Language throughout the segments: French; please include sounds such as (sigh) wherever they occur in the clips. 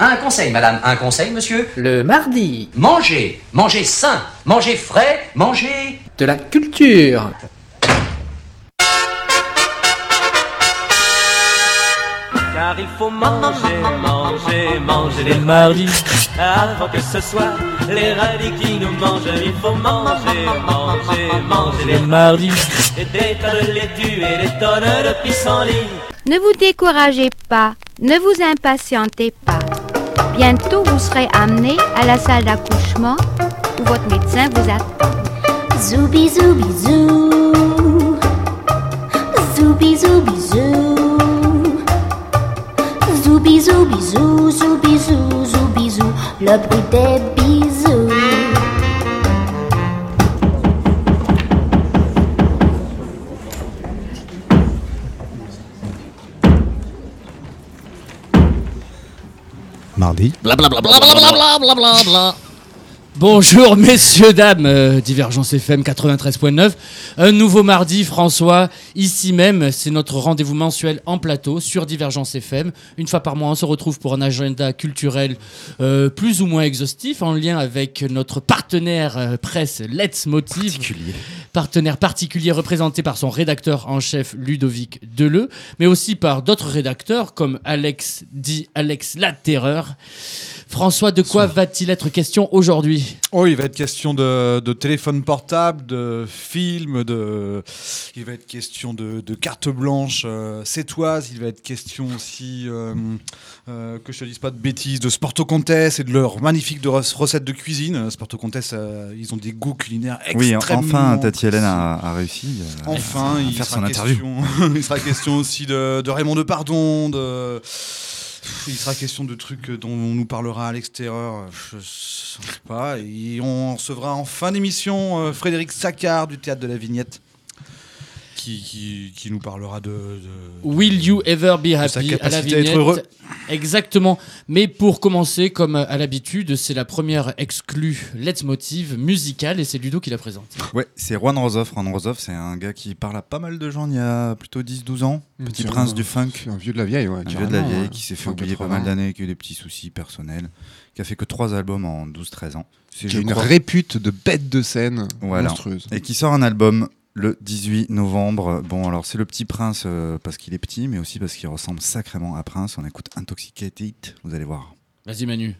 Un conseil, madame, un conseil, monsieur. Le mardi, Mangez, mangez sain, mangez frais, mangez... de la culture. Car il faut manger, manger, manger les mardis Avant que ce soit les radis qui nous mangent Il faut manger, manger, manger les mardis Et des tas de laitue et des tonnes de pissenlit Ne vous découragez pas, ne vous impatientez pas. Bientôt vous serez amené à la salle d'accouchement où votre médecin vous attend. Zooby zooby zoo. Zooby zooby zoo. Zooby zooby zoo, zooby zoo, zooby zoo. Le bruit des Mardi. Blablabla. Bonjour messieurs, dames, euh, Divergence FM 93.9. Un nouveau mardi, François, ici même, c'est notre rendez-vous mensuel en plateau sur Divergence FM. Une fois par mois, on se retrouve pour un agenda culturel euh, plus ou moins exhaustif en lien avec notre partenaire euh, presse Let's Motive. Partenaire particulier représenté par son rédacteur en chef Ludovic Deleu, mais aussi par d'autres rédacteurs comme Alex dit Alex La Terreur. François, de quoi va-t-il être question aujourd'hui? Oh, il va être question de, de téléphone portable, de films, de... il va être question de, de carte blanche euh, sétoise, il va être question aussi, euh, euh, que je te dise pas de bêtises, de Sporto Contest et de leurs magnifiques de rec- recettes de cuisine. Sporto Contest, euh, ils ont des goûts culinaires Oui, extrêmement... enfin, Tati Hélène a, a réussi. euh, Enfin, à il faire sera, son interview. question, (laughs) il sera question aussi de, de Raymond Depardon, de... Il sera question de trucs dont on nous parlera à l'extérieur, je sais pas. Et on recevra en fin d'émission euh, Frédéric Saccard du Théâtre de la Vignette qui, qui, qui nous parlera de... de- Will You Ever Be sa Happy à la capacité à être vignette heureux. Exactement. Mais pour commencer, comme à l'habitude, c'est la première exclue Let's Motive musicale et c'est Ludo qui la présente. Ouais, c'est Juan Rosoff. Juan Rosoff, c'est un gars qui parle à pas mal de gens il y a plutôt 10-12 ans. Petit C'est prince un- du funk. Un vieux de la vieille, ouais. Un vieux de la vieille ouais. qui s'est fait oublier pas 80. mal d'années, qui a eu des petits soucis personnels, qui a fait que trois albums en 12-13 ans. C'est, Qui a je une crois- répute de bête de scène Voilà. monstrueuse. Et qui sort un album le 18 novembre. Bon, alors c'est le petit prince euh, parce qu'il est petit, mais aussi parce qu'il ressemble sacrément à Prince. On écoute Intoxicated, vous allez voir. Vas-y Manu.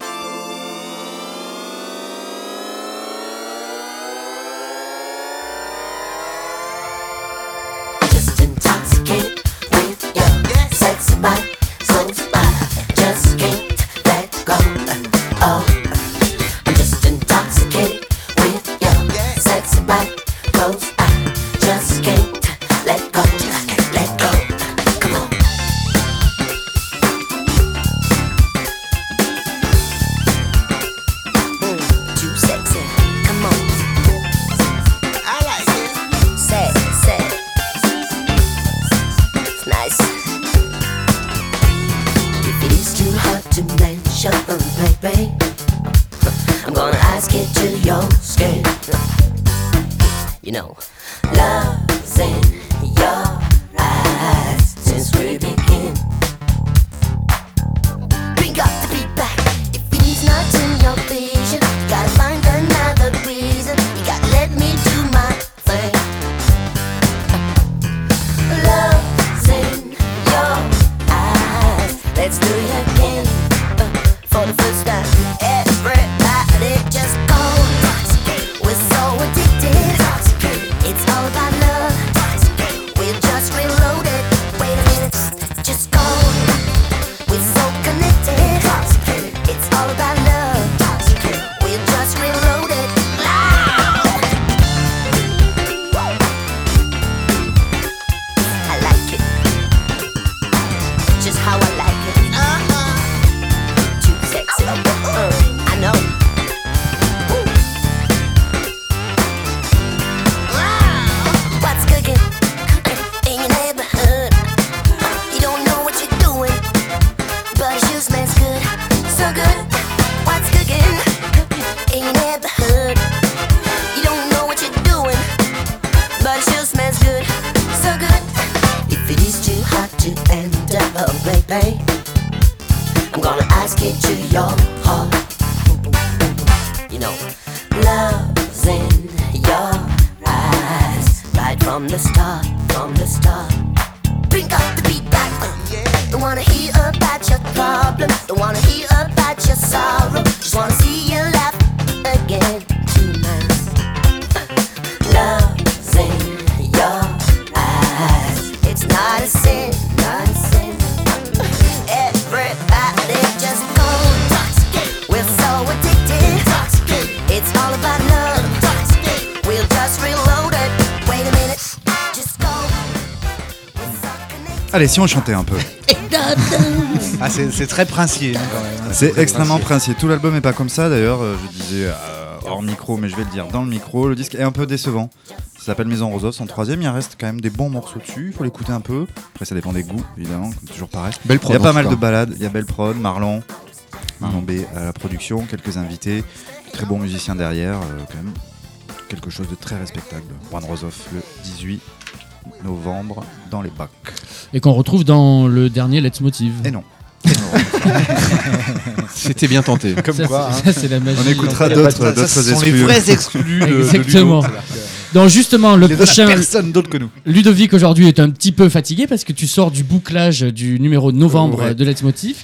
Allez, si on chantait un peu. (laughs) Ah, c'est très princier hein, quand même. hein. C'est extrêmement princier. princier. Tout l'album est pas comme ça d'ailleurs. euh, Je disais euh, hors micro, mais je vais le dire dans le micro. Le disque est un peu décevant. Ça s'appelle Maison Rosos en troisième. Il reste quand même des bons morceaux dessus. Il faut l'écouter un peu. Après, ça dépend des goûts, évidemment, comme toujours pareil. Belle Il y a pas mal de balades. Il y a Belle Prod, Marlon, Marlon B à la production, quelques invités, très bons musiciens derrière, euh, quand même. Quelque chose de très respectable. Juan Rosoff le 18 novembre dans les bacs. Et qu'on retrouve dans le dernier Let's Motive. Et non. (laughs) C'était bien tenté. Comme ça, quoi, hein. ça, c'est la magie. On écoutera d'autres sont les exclus. vrais exclus de, de Donc justement, le les prochain personne d'autre que nous. Ludovic aujourd'hui est un petit peu fatigué parce que tu sors du bouclage du numéro de novembre Ouais. de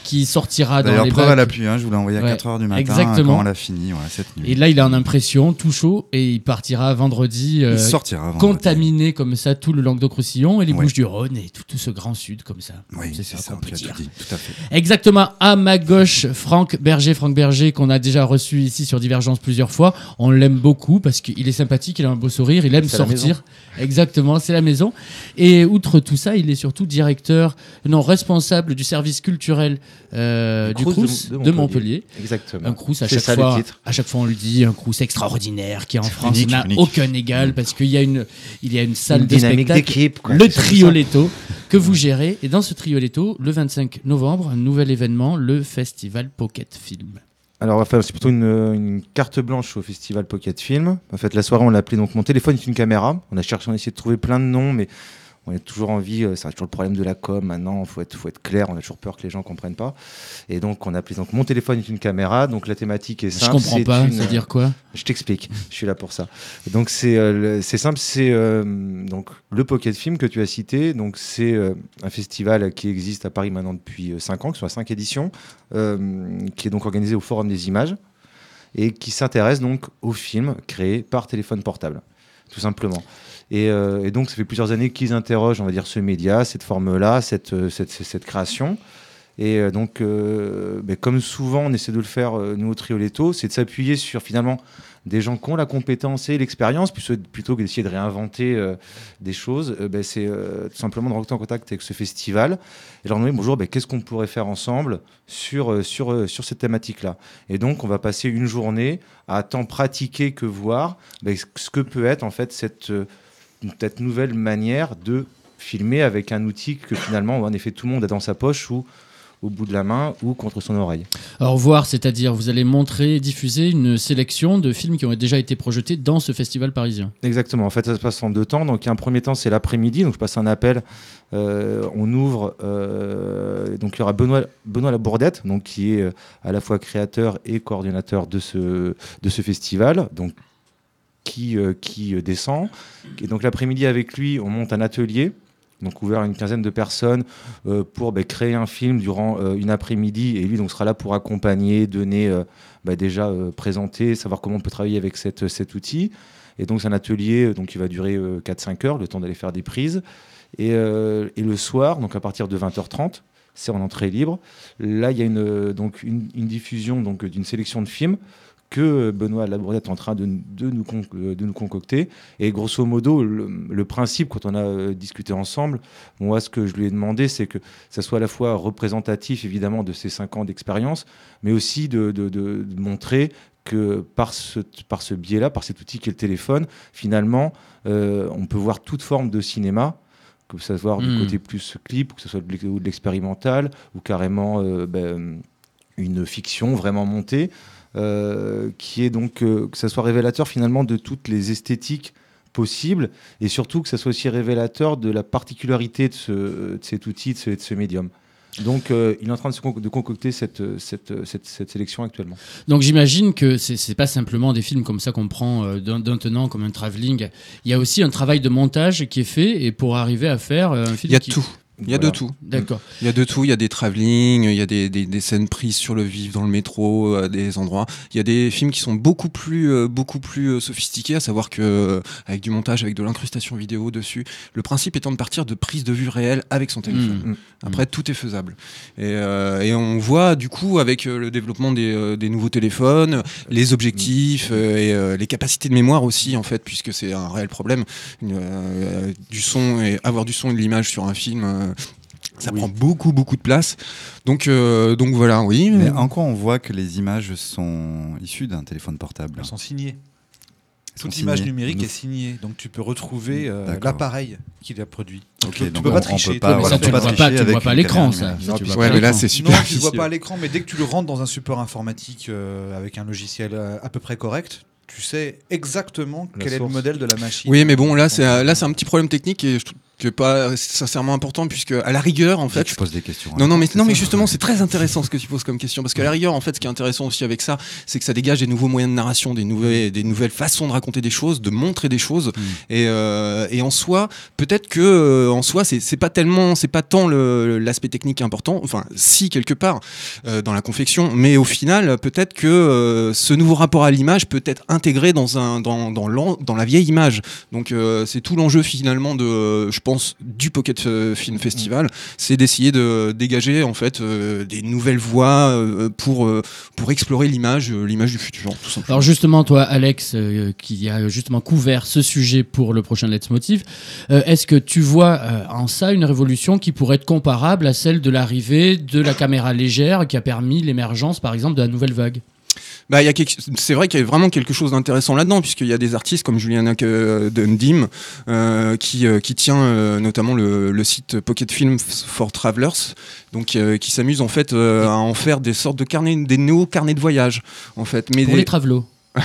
qui sortira dans les preuve bacs. à l'appui, hein, je vous l'ai envoyé à Ouais, 4h du matin exactement. quand on l'a fini, ouais, cette nuit. Et là, il est en impression, tout chaud, et il partira vendredi, euh, il sortira. vendredi. contaminé comme ça tout le Languedoc-Roussillon et les Ouais. Bouches-du-Rhône et tout, tout ce grand sud comme ça. Oui, c'est ça ça, qu'on peut tu as dire. tout dit, tout à fait. Exactement. À ma gauche, Franck Berger, Franck Berger, qu'on a déjà reçu ici sur Divergence plusieurs fois. On l'aime beaucoup parce qu'il est sympathique, il a un beau sourire, il aime sortir. Exactement, c'est la maison. Et outre tout ça, il est surtout directeur, non, responsable du service culturel euh, du Crous de, Montpellier. Exactement. Un Crous, à chaque ça, fois, à chaque fois on le dit, un Crous extraordinaire qui en France n'a aucun égal parce qu'il y a une, il y a une salle Une de spectacle, quoi. le. Trioletto que vous gérez. Et dans ce Trioletto, le 25 novembre, un nouvel événement, le Festival Pocket Film. Alors, enfin, c'est plutôt une, une carte blanche au festival Pocket Film. En fait, la soirée, on l'a appelé donc Mon téléphone est une caméra. On a cherché, on a essayé de trouver plein de noms, mais on a toujours envie, euh, c'est toujours le problème de la com maintenant, il faut être, faut être clair, on a toujours peur que les gens comprennent pas. Et donc, on a donc Mon téléphone est une caméra. Donc, la thématique est Je simple. comprends c'est pas, une- ça veut dire quoi? Je t'explique, je suis là pour ça. Donc c'est euh, simple, c'est euh, donc le Pocket Film que tu as cité. Donc c'est euh, un festival qui existe à Paris maintenant depuis 5 ans, qui sont à 5 éditions, qui est donc organisé au Forum des Images et qui s'intéresse donc aux films créés par téléphone portable, tout simplement. Et, euh, et donc ça fait plusieurs années qu'ils interrogent, on va dire, ce média, cette forme-là, cette, euh, cette, cette- création. Et euh, donc, euh, ben, comme souvent, on essaie de le faire, nous, au Trioletto, c'est de s'appuyer sur finalement des gens qui ont la compétence et l'expérience, plutôt, que d'essayer de réinventer des choses. ben, c'est tout simplement de rentrer en contact avec ce festival et leur demander bonjour, ben, qu'est-ce qu'on pourrait faire ensemble sur, sur, sur cette thématique-là? Et donc, on va passer une journée à tant pratiquer que voir ce que peut être en fait cette, cette nouvelle manière de filmer avec un outil que finalement, en effet, tout le monde a dans sa poche ou au bout de la main ou contre son oreille. Au revoir, c'est-à-dire vous allez montrer, diffuser une sélection de films qui ont déjà été projetés dans ce festival parisien. Exactement. En fait, ça se passe en deux temps. Donc, un premier temps, c'est l'après-midi. Donc, je passe un appel. Euh, on ouvre. euh, donc, il y aura Benoît, Benoît Labourdette, donc qui est euh, à la fois créateur et coordinateur de ce, de ce festival. Donc, qui, euh, euh, descend. Et donc, l'après-midi, avec lui, on monte un atelier. Donc, ouvert à une quinzaine de personnes euh, pour bah, créer un film durant une après-midi. Et lui, donc, sera là pour accompagner, donner, bah, déjà présenter, savoir comment on peut travailler avec cet outil. Et donc, c'est un atelier donc, qui va durer euh, 4-5 heures, le temps d'aller faire des prises. Et, le soir, donc à partir de 20h30, c'est en entrée libre. Là, il y a une, donc une, une diffusion d'une sélection de films que Benoît Labourdette est en train de, de nous, con- de nous concocter. Et grosso modo, le, le principe, quand on a euh, discuté ensemble, moi, ce que je lui ai demandé, c'est que ça soit à la fois représentatif, évidemment, de ses cinq ans d'expérience, mais aussi de, montrer que par ce, par ce biais-là, par cet outil qui est le téléphone, finalement, euh, on peut voir toute forme de cinéma, que ça soit du Mm. côté plus clip, que ce soit de l'expérimental, ou carrément euh, ben, une fiction vraiment montée, qui est donc euh, que ça soit révélateur finalement de toutes les esthétiques possibles, et surtout que ça soit aussi révélateur de la particularité de, ce, de cet outil, de ce, de ce médium. Donc, euh, il est en train de, se conc- de concocter cette, euh, cette, euh, cette, cette sélection actuellement. Donc j'imagine que c'est pas simplement des films comme ça qu'on prend euh, d'un d'un tenant comme un travelling. Il y a aussi un travail de montage qui est fait et pour arriver à faire euh, un film. Il y a qui- tout. Il y a Voilà. de tout. D'accord. Il y a de tout. Il y a des travelling, il y a des, des, des scènes prises sur le vif dans le métro, à des endroits. Il y a des films qui sont beaucoup plus, euh, beaucoup plus euh, sophistiqués, à savoir que euh, avec du montage, avec de l'incrustation vidéo dessus. Le principe étant de partir de prises de vue réelles avec son téléphone. Mm. Après, tout est faisable. Et, et on voit du coup avec le développement des, des nouveaux téléphones, les objectifs et les capacités de mémoire aussi en fait, puisque c'est un réel problème. Du son et avoir du son et de l'image sur un film. Ça Oui. prend beaucoup, beaucoup de place. Donc, euh, donc voilà, oui. Mais en quoi on voit que les images sont issues d'un téléphone portable Elles sont signées. Elles sont Toute image signées. numérique Nous- est signée, donc tu peux retrouver euh, l'appareil qui l'a produit. Ok, tu, peux on- pas tricher. peut pas- Mais ça, tu pas vois pas, tu vois à l'écran, ça. numérique. Ça, Non, tu Ouais, mais là, l'écran. c'est super. Non, tu le vois pas à l'écran, mais dès que tu le rentres dans un support informatique euh, avec un logiciel à peu près correct, tu sais exactement La quel est le modèle de la machine. Oui, mais bon, là, c'est là, c'est un petit problème technique et je trouve que pas sincèrement important puisque à la rigueur, en fait, tu poses des questions. Non, non, mais, non, mais justement, c'est très intéressant ce que tu poses comme question. Parce qu'à la rigueur, en fait, ce qui est intéressant aussi avec ça, c'est que ça dégage des nouveaux moyens de narration, des nouvelles, des nouvelles façons de raconter des choses, de montrer des choses. Et, euh, et en soi, peut-être que, euh, en soi, c'est c'est pas tellement, c'est pas tant l'aspect technique important. Enfin, si, quelque part, euh, dans la confection. Mais au final, peut-être que euh, ce nouveau rapport à l'image peut être intégré dans, un, dans, dans, dans la vieille image. Donc, c'est tout l'enjeu finalement de, je pense, du Pocket euh, Film Festival c'est d'essayer de dégager en fait euh, des nouvelles voies euh, pour pour explorer l'image l'image du futur tout simplement. Alors justement, toi, Alex, qui a justement couvert ce sujet pour le prochain Let's Motive, est-ce que tu vois en ça une révolution qui pourrait être comparable à celle de l'arrivée de la caméra légère qui a permis l'émergence, par exemple, de la nouvelle vague? Bah, quelque- c'est vrai qu'il y a vraiment quelque chose d'intéressant là-dedans, puisqu'il y a des artistes comme Juliana euh, Dundim, euh, qui, euh, qui tient euh, notamment le, le site Pocket Film for Travelers, donc qui s'amuse en fait à en faire des sortes de carnets, des néo-carnets de voyage, en fait. Mais Pour des- les travelots. (laughs)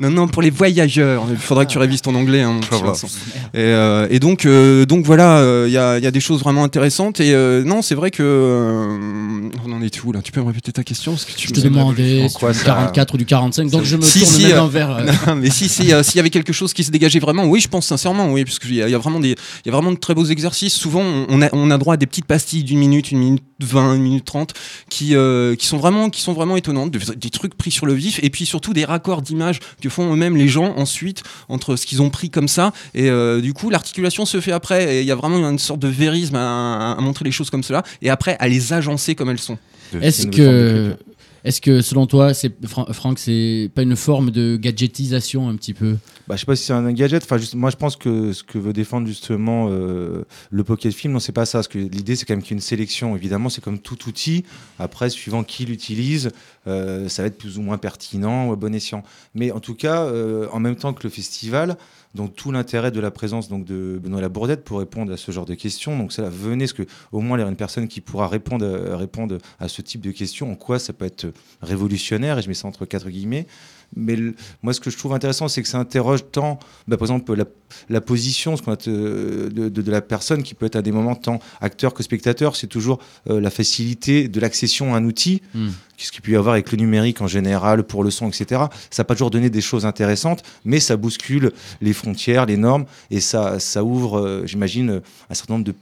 Non, non, pour les voyageurs. Il faudra que tu révises ton anglais. Hein, mon petit et, euh, et donc, euh, donc voilà, euh, il y, a, il y a des choses vraiment intéressantes. Et euh, non, c'est vrai que. euh, on en est où là? Tu peux me répéter ta question? Parce que tu Je me te demandais En si tu quoi veux du ça- 44 ou du 45, donc je me Si, tourne si, euh, vers... euh, (laughs) Non, mais si, si, s'il y avait quelque chose qui se dégageait vraiment, oui, je pense sincèrement, oui, parce qu'il y, a- il y a vraiment des, il y a vraiment de très beaux exercices. Souvent, on- a, on a droit à des petites pastilles d'une minute, une minute vingt, une minute trente, qui, euh, qui sont vraiment, qui sont vraiment étonnantes, des, des trucs pris sur le vif, et puis surtout des raccords d'images que font eux-mêmes les gens ensuite entre ce qu'ils ont pris comme ça, et euh, du coup, l'articulation se fait après, et il y a vraiment une sorte de vérisme à, à montrer les choses comme cela, et après à les agencer comme elles sont. Est-ce que. Est-ce que selon toi, c'est Fran- Franck, c'est pas une forme de gadgetisation un petit peu? Bah, je sais pas si c'est un gadget. Enfin, moi, je pense que ce que veut défendre justement euh, le Pocket Film, non, c'est pas ça. Parce que l'idée, c'est quand même qu'il y ait une sélection. Évidemment, c'est comme tout outil. Après, suivant qui l'utilise, euh, ça va être plus ou moins pertinent ou à bon escient. Mais en tout cas, euh, en même temps que le festival, donc tout l'intérêt de la présence donc de Benoît Labourdette pour répondre à ce genre de questions. Donc ça, venez, parce que au moins il y aura une personne qui pourra répondre, euh, répondre à ce type de questions. En quoi ça peut être révolutionnaire? Et je mets ça entre quatre guillemets. Mais le- moi, ce que je trouve intéressant, c'est que ça interroge tant, bah, par exemple, la, la position ce qu'on a te- de, de- de la personne qui peut être à des moments tant acteur que spectateur. C'est toujours euh, la facilité de l'accession à un outil, Hmm. ce qu'il peut y avoir avec le numérique en général, pour le son, etc. Ça n'a pas toujours donné des choses intéressantes, mais ça bouscule les frontières, les normes, et ça, ça ouvre, euh, j'imagine, un certain nombre de,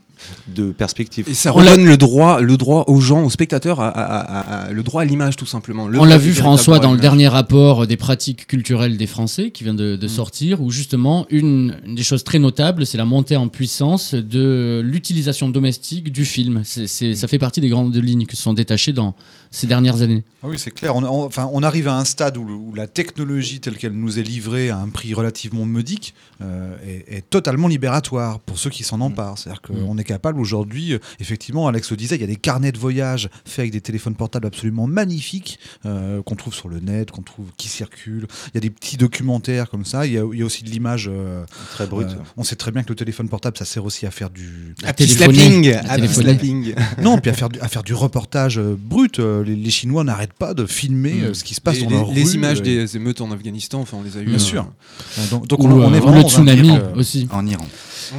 de perspectives. Et ça On redonne le droit, le droit aux gens, aux spectateurs, à, à- à- à- le droit à l'image tout simplement. Le On l'a vu François dans le dernier rapport des pratiques culturelles des Français qui vient de, Mm. sortir, où justement une, une des choses très notables, c'est la montée en puissance de l'utilisation domestique du film. C'est- c'est- ça fait partie des grandes lignes qui se sont détachées dans ces dernières années. Ah oui, c'est clair. On, on- enfin, on arrive à un stade où, la technologie telle qu'elle nous est livrée à un prix relativement modique euh, est, est totalement libératoire pour ceux qui s'en emparent. C'est-à-dire qu'on est capable aujourd'hui, euh, effectivement, Alex le disait, il y a des carnets de voyage faits avec des téléphones portables absolument magnifiques euh, qu'on trouve sur le net, qu'on trouve qui circulent. Il y a des petits documentaires comme ça. Il y a, il y a aussi de l'image. euh, Très brut. euh, on sait très bien que le téléphone portable, ça sert aussi à faire du. À slapping. (laughs) Non, puis à faire du, à faire du reportage euh, brut. Les, les Chinois n'arrêtent pas de filmer Mm. ce qui se passe Les, dans les- leur les rue, images euh, des émeutes en Afghanistan, enfin on les a eu. Bien sûr. Euh, Donc, donc Ou, on, on est vraiment le tsunami euh, aussi. En Iran.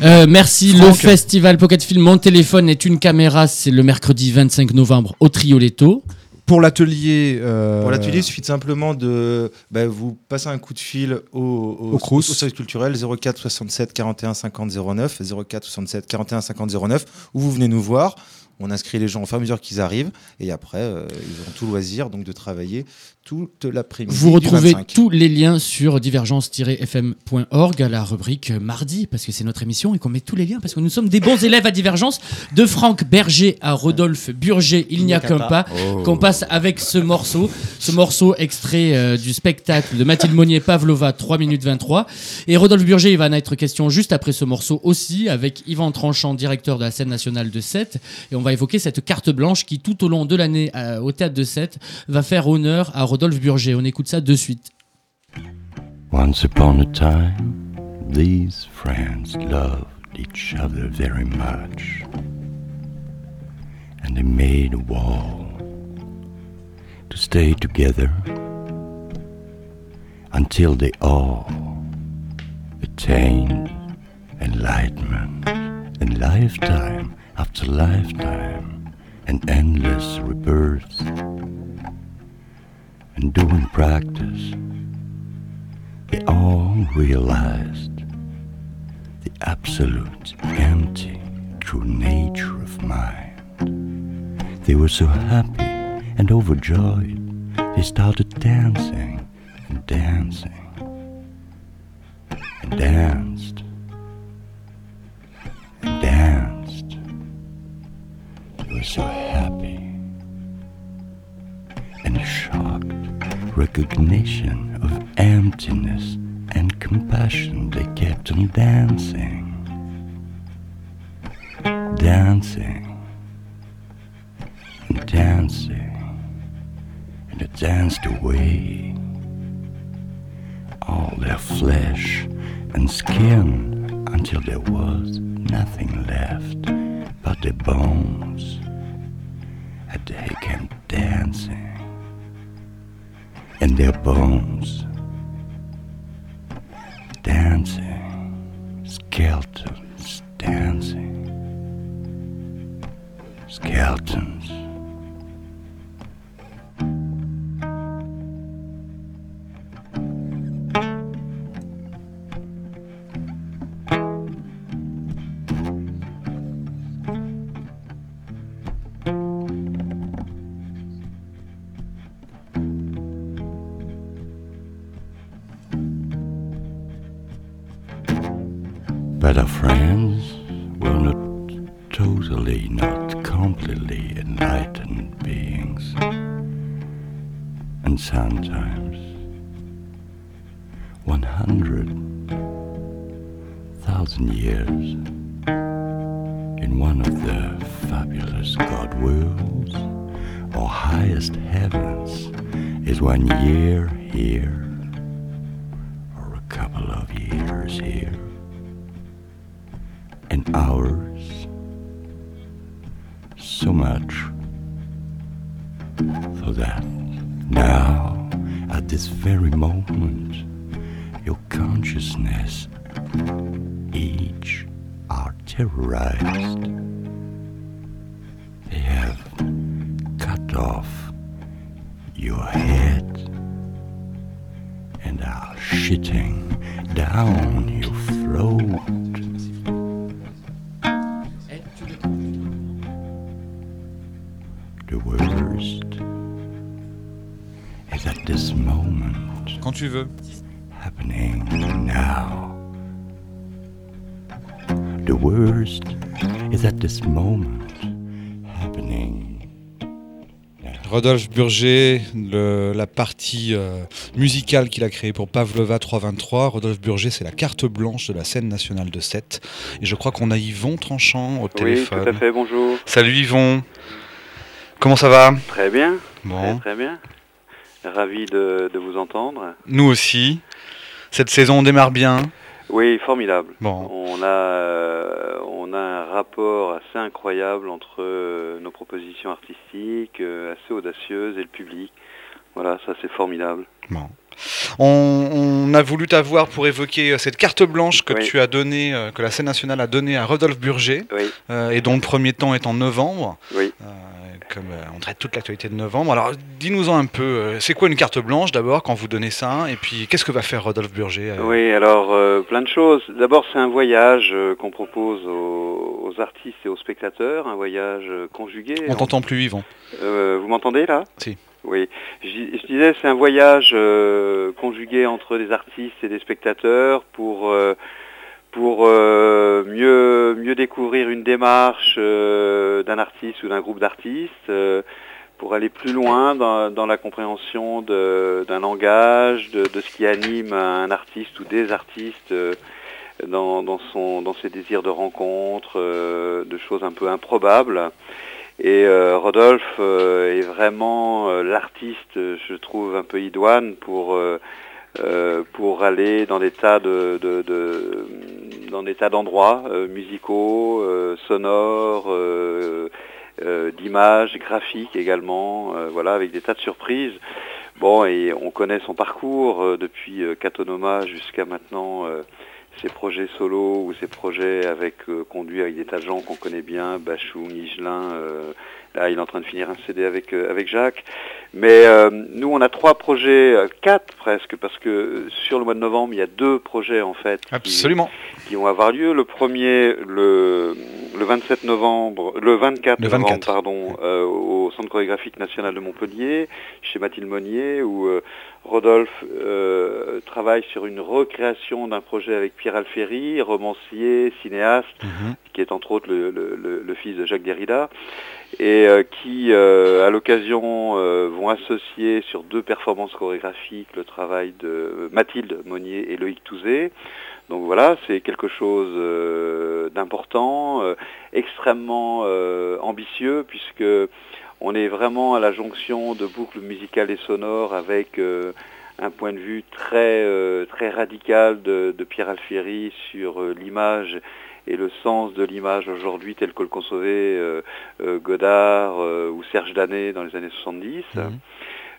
Euh, merci. Le Franck. festival Pocket Film Mon téléphone est une caméra. C'est le mercredi 25 novembre au Trioletto. Pour l'atelier. euh, Pour l'atelier, il suffit simplement de bah, vous passer un coup de fil au, au, Au au service culturel 04 67 41 50 09 04 67 41 50 09 où vous venez nous voir. On inscrit les gens au fur et à mesure qu'ils arrivent et après euh, ils auront tout loisir donc de travailler toute l'après-midi. Vous du retrouvez 25. tous les liens sur divergence-fm.org à la rubrique mardi, parce que c'est notre émission et qu'on met tous les liens, parce que nous sommes des bons élèves à Divergence, de Franck Berger à Rodolphe Burger, il n'y a qu'un pas, Oh. qu'on passe avec ce morceau, ce morceau extrait euh, du spectacle de Mathilde Monnier Pavlova, 3 minutes 23. Et Rodolphe Burger, il va en être question juste après ce morceau aussi, avec Yvan Tranchant, directeur de la scène nationale de Sète, et on va évoquer cette carte blanche qui, tout au long de l'année euh, au théâtre de Sète, va faire honneur à Rodolphe Burger. On écoute ça de suite. Once upon a time, these friends loved each other very much. And they made a wall to stay together until they all attained enlightenment and lifetime after lifetime and endless rebirths. And doing practice, they all realized the absolute empty true nature of mind. They were so happy and overjoyed, they started dancing and dancing and danced and danced. Were so happy and shocked. Recognition of emptiness and compassion. They kept on dancing, dancing, and dancing, and it danced away all their flesh and skin until there was nothing left but their bones. And they came dancing and their bones dancing, skeletons dancing, skeletons. Tu veux. happening now. The worst is at this moment happening. Rodolphe Burger, le- la partie euh, musicale qu'il a créée pour Pavlova 323. Rodolphe Burger, c'est la carte blanche de la scène nationale de Sète. Et je crois qu'on a Yvon Tranchant au Oui, téléphone. tout à fait, bonjour. Salut Yvon. Comment ça va? Très bien. Bon. Très, très bien. Ravi de, de vous entendre. Nous aussi. Cette saison, on démarre bien. Oui, formidable. Bon. On a, euh, on a un rapport assez incroyable entre euh, nos propositions artistiques, euh, assez audacieuses, et le public. Voilà, ça c'est formidable. Bon. On, on a voulu t'avoir pour évoquer cette carte blanche que Oui. tu as donnée, que la scène nationale a donnée à Rodolphe Burger, Oui. euh, et dont le premier temps est en novembre. Oui. Euh, comme euh, on traite toute l'actualité de novembre. Alors, dis-nous-en un peu. euh, c'est quoi une carte blanche d'abord quand vous donnez ça Et puis, qu'est-ce que va faire Rodolphe Burger euh, Oui, alors plein de choses. D'abord, c'est un voyage qu'on propose aux, aux artistes et aux spectateurs, un voyage conjugué. On t'entend plus, Yvon. Vous m'entendez là? Si. Oui. Je, je disais, c'est un voyage conjugué entre des artistes et des spectateurs pour pour euh, mieux mieux découvrir une démarche euh, d'un artiste ou d'un groupe d'artistes. euh, pour aller plus loin dans, dans la compréhension d'un langage, de, de ce qui anime un artiste ou des artistes euh, dans, dans, son, dans ses désirs de rencontre, euh, de choses un peu improbables. Et euh, Rodolphe est vraiment l'artiste, je trouve, un peu idoine pour, euh, pour aller dans des tas de, de- de- dans des tas d'endroits euh, musicaux, euh, sonores, euh, d'images, graphiques également, voilà, avec des tas de surprises. Bon, et on connaît son parcours depuis Catonoma jusqu'à maintenant, ses projets solo ou ses projets avec euh, conduits avec des tas de gens qu'on connaît bien, Bachung, Higelin, euh, là il est en train de finir un CD avec, euh, avec Jacques. Mais euh, nous on a trois projets, euh, quatre presque, parce que sur le mois de novembre il y a deux projets en fait qui- Absolument. qui vont avoir lieu. Le premier, le, le 27 novembre, le 24, Le novembre, 24. pardon, euh, au Centre chorégraphique national de Montpellier, chez Mathilde Monnier, où euh, Rodolphe travaille sur une recréation d'un projet avec Pierre Alféry, romancier, cinéaste, qui est entre autres le- le fils de Jacques Derrida, et euh, qui, euh, à l'occasion, euh, vont associer sur deux performances chorégraphiques le travail de Mathilde Monnier et Loïc Touzé. Donc voilà, c'est quelque chose d'important, extrêmement ambitieux, puisque on est vraiment à la jonction de boucles musicales et sonores avec un point de vue très, très radical de, Pierre Alfieri sur l'image et le sens de l'image aujourd'hui tel que le concevait euh, euh, Godard euh, ou Serge Danet dans les années 70.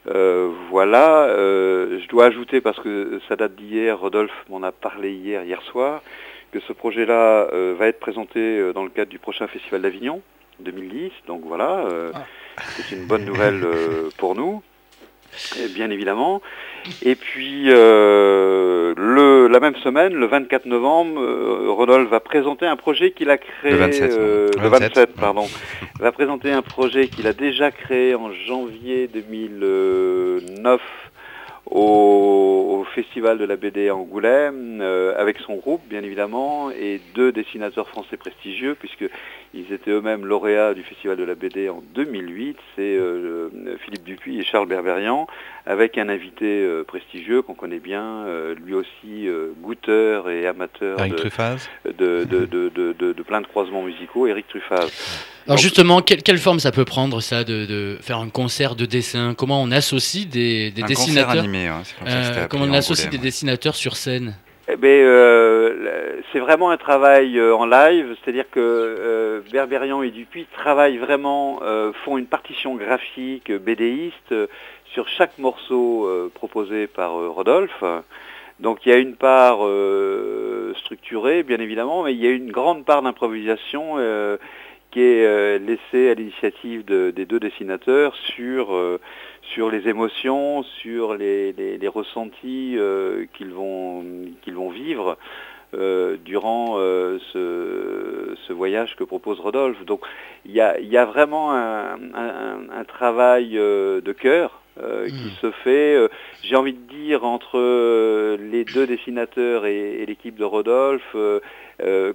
Euh, voilà, euh, je dois ajouter, parce que ça date d'hier, Rodolphe m'en a parlé hier, hier soir, que ce projet-là euh, va être présenté dans le cadre du prochain Festival d'Avignon 2010. Donc voilà, euh, c'est une bonne nouvelle pour nous, bien évidemment. Et puis, la même semaine, le 24 novembre, euh, Rodolphe va présenter un projet qu'il a créé... Le 27, euh, ouais. le 27, 27, pardon. va présenter un projet qu'il a déjà créé en janvier 2009 au, au Festival de la BD à Angoulême, euh, avec son groupe bien évidemment, et deux dessinateurs français prestigieux, puisqu'ils étaient eux-mêmes lauréats du Festival de la BD en 2008, c'est euh, Philippe Dupuis et Charles Berberian, avec un invité euh, prestigieux qu'on connaît bien, euh, lui aussi euh, goûteur et amateur Eric de, Truffaz. de, de, de, de, de- de plein de croisements musicaux, Eric Truffaz. Alors Donc, justement, quelle, quelle forme ça peut prendre ça de, de faire un concert de dessin? Comment on associe des, des Un concert dessinateurs? animé, hein, c'est comme ça on associe des dessinateurs sur scène Eh ben, euh, c'est vraiment un travail euh, en live, c'est-à-dire que euh, Berberian et Dupuis travaillent vraiment, euh, font une partition graphique BDiste sur chaque morceau euh, proposé par euh, Rodolphe. Donc il y a une part euh, structurée, bien évidemment, mais il y a une grande part d'improvisation euh, qui est euh, laissée à l'initiative de- des deux dessinateurs sur, euh, sur les émotions, sur les, les- les ressentis euh, qu'ils vont, vivre euh, durant euh, ce, ce voyage que propose Rodolphe. Donc il y a, il y a vraiment un, un- un travail euh, de cœur euh, qui se fait, j'ai envie de dire, entre les deux dessinateurs et, et l'équipe de Rodolphe,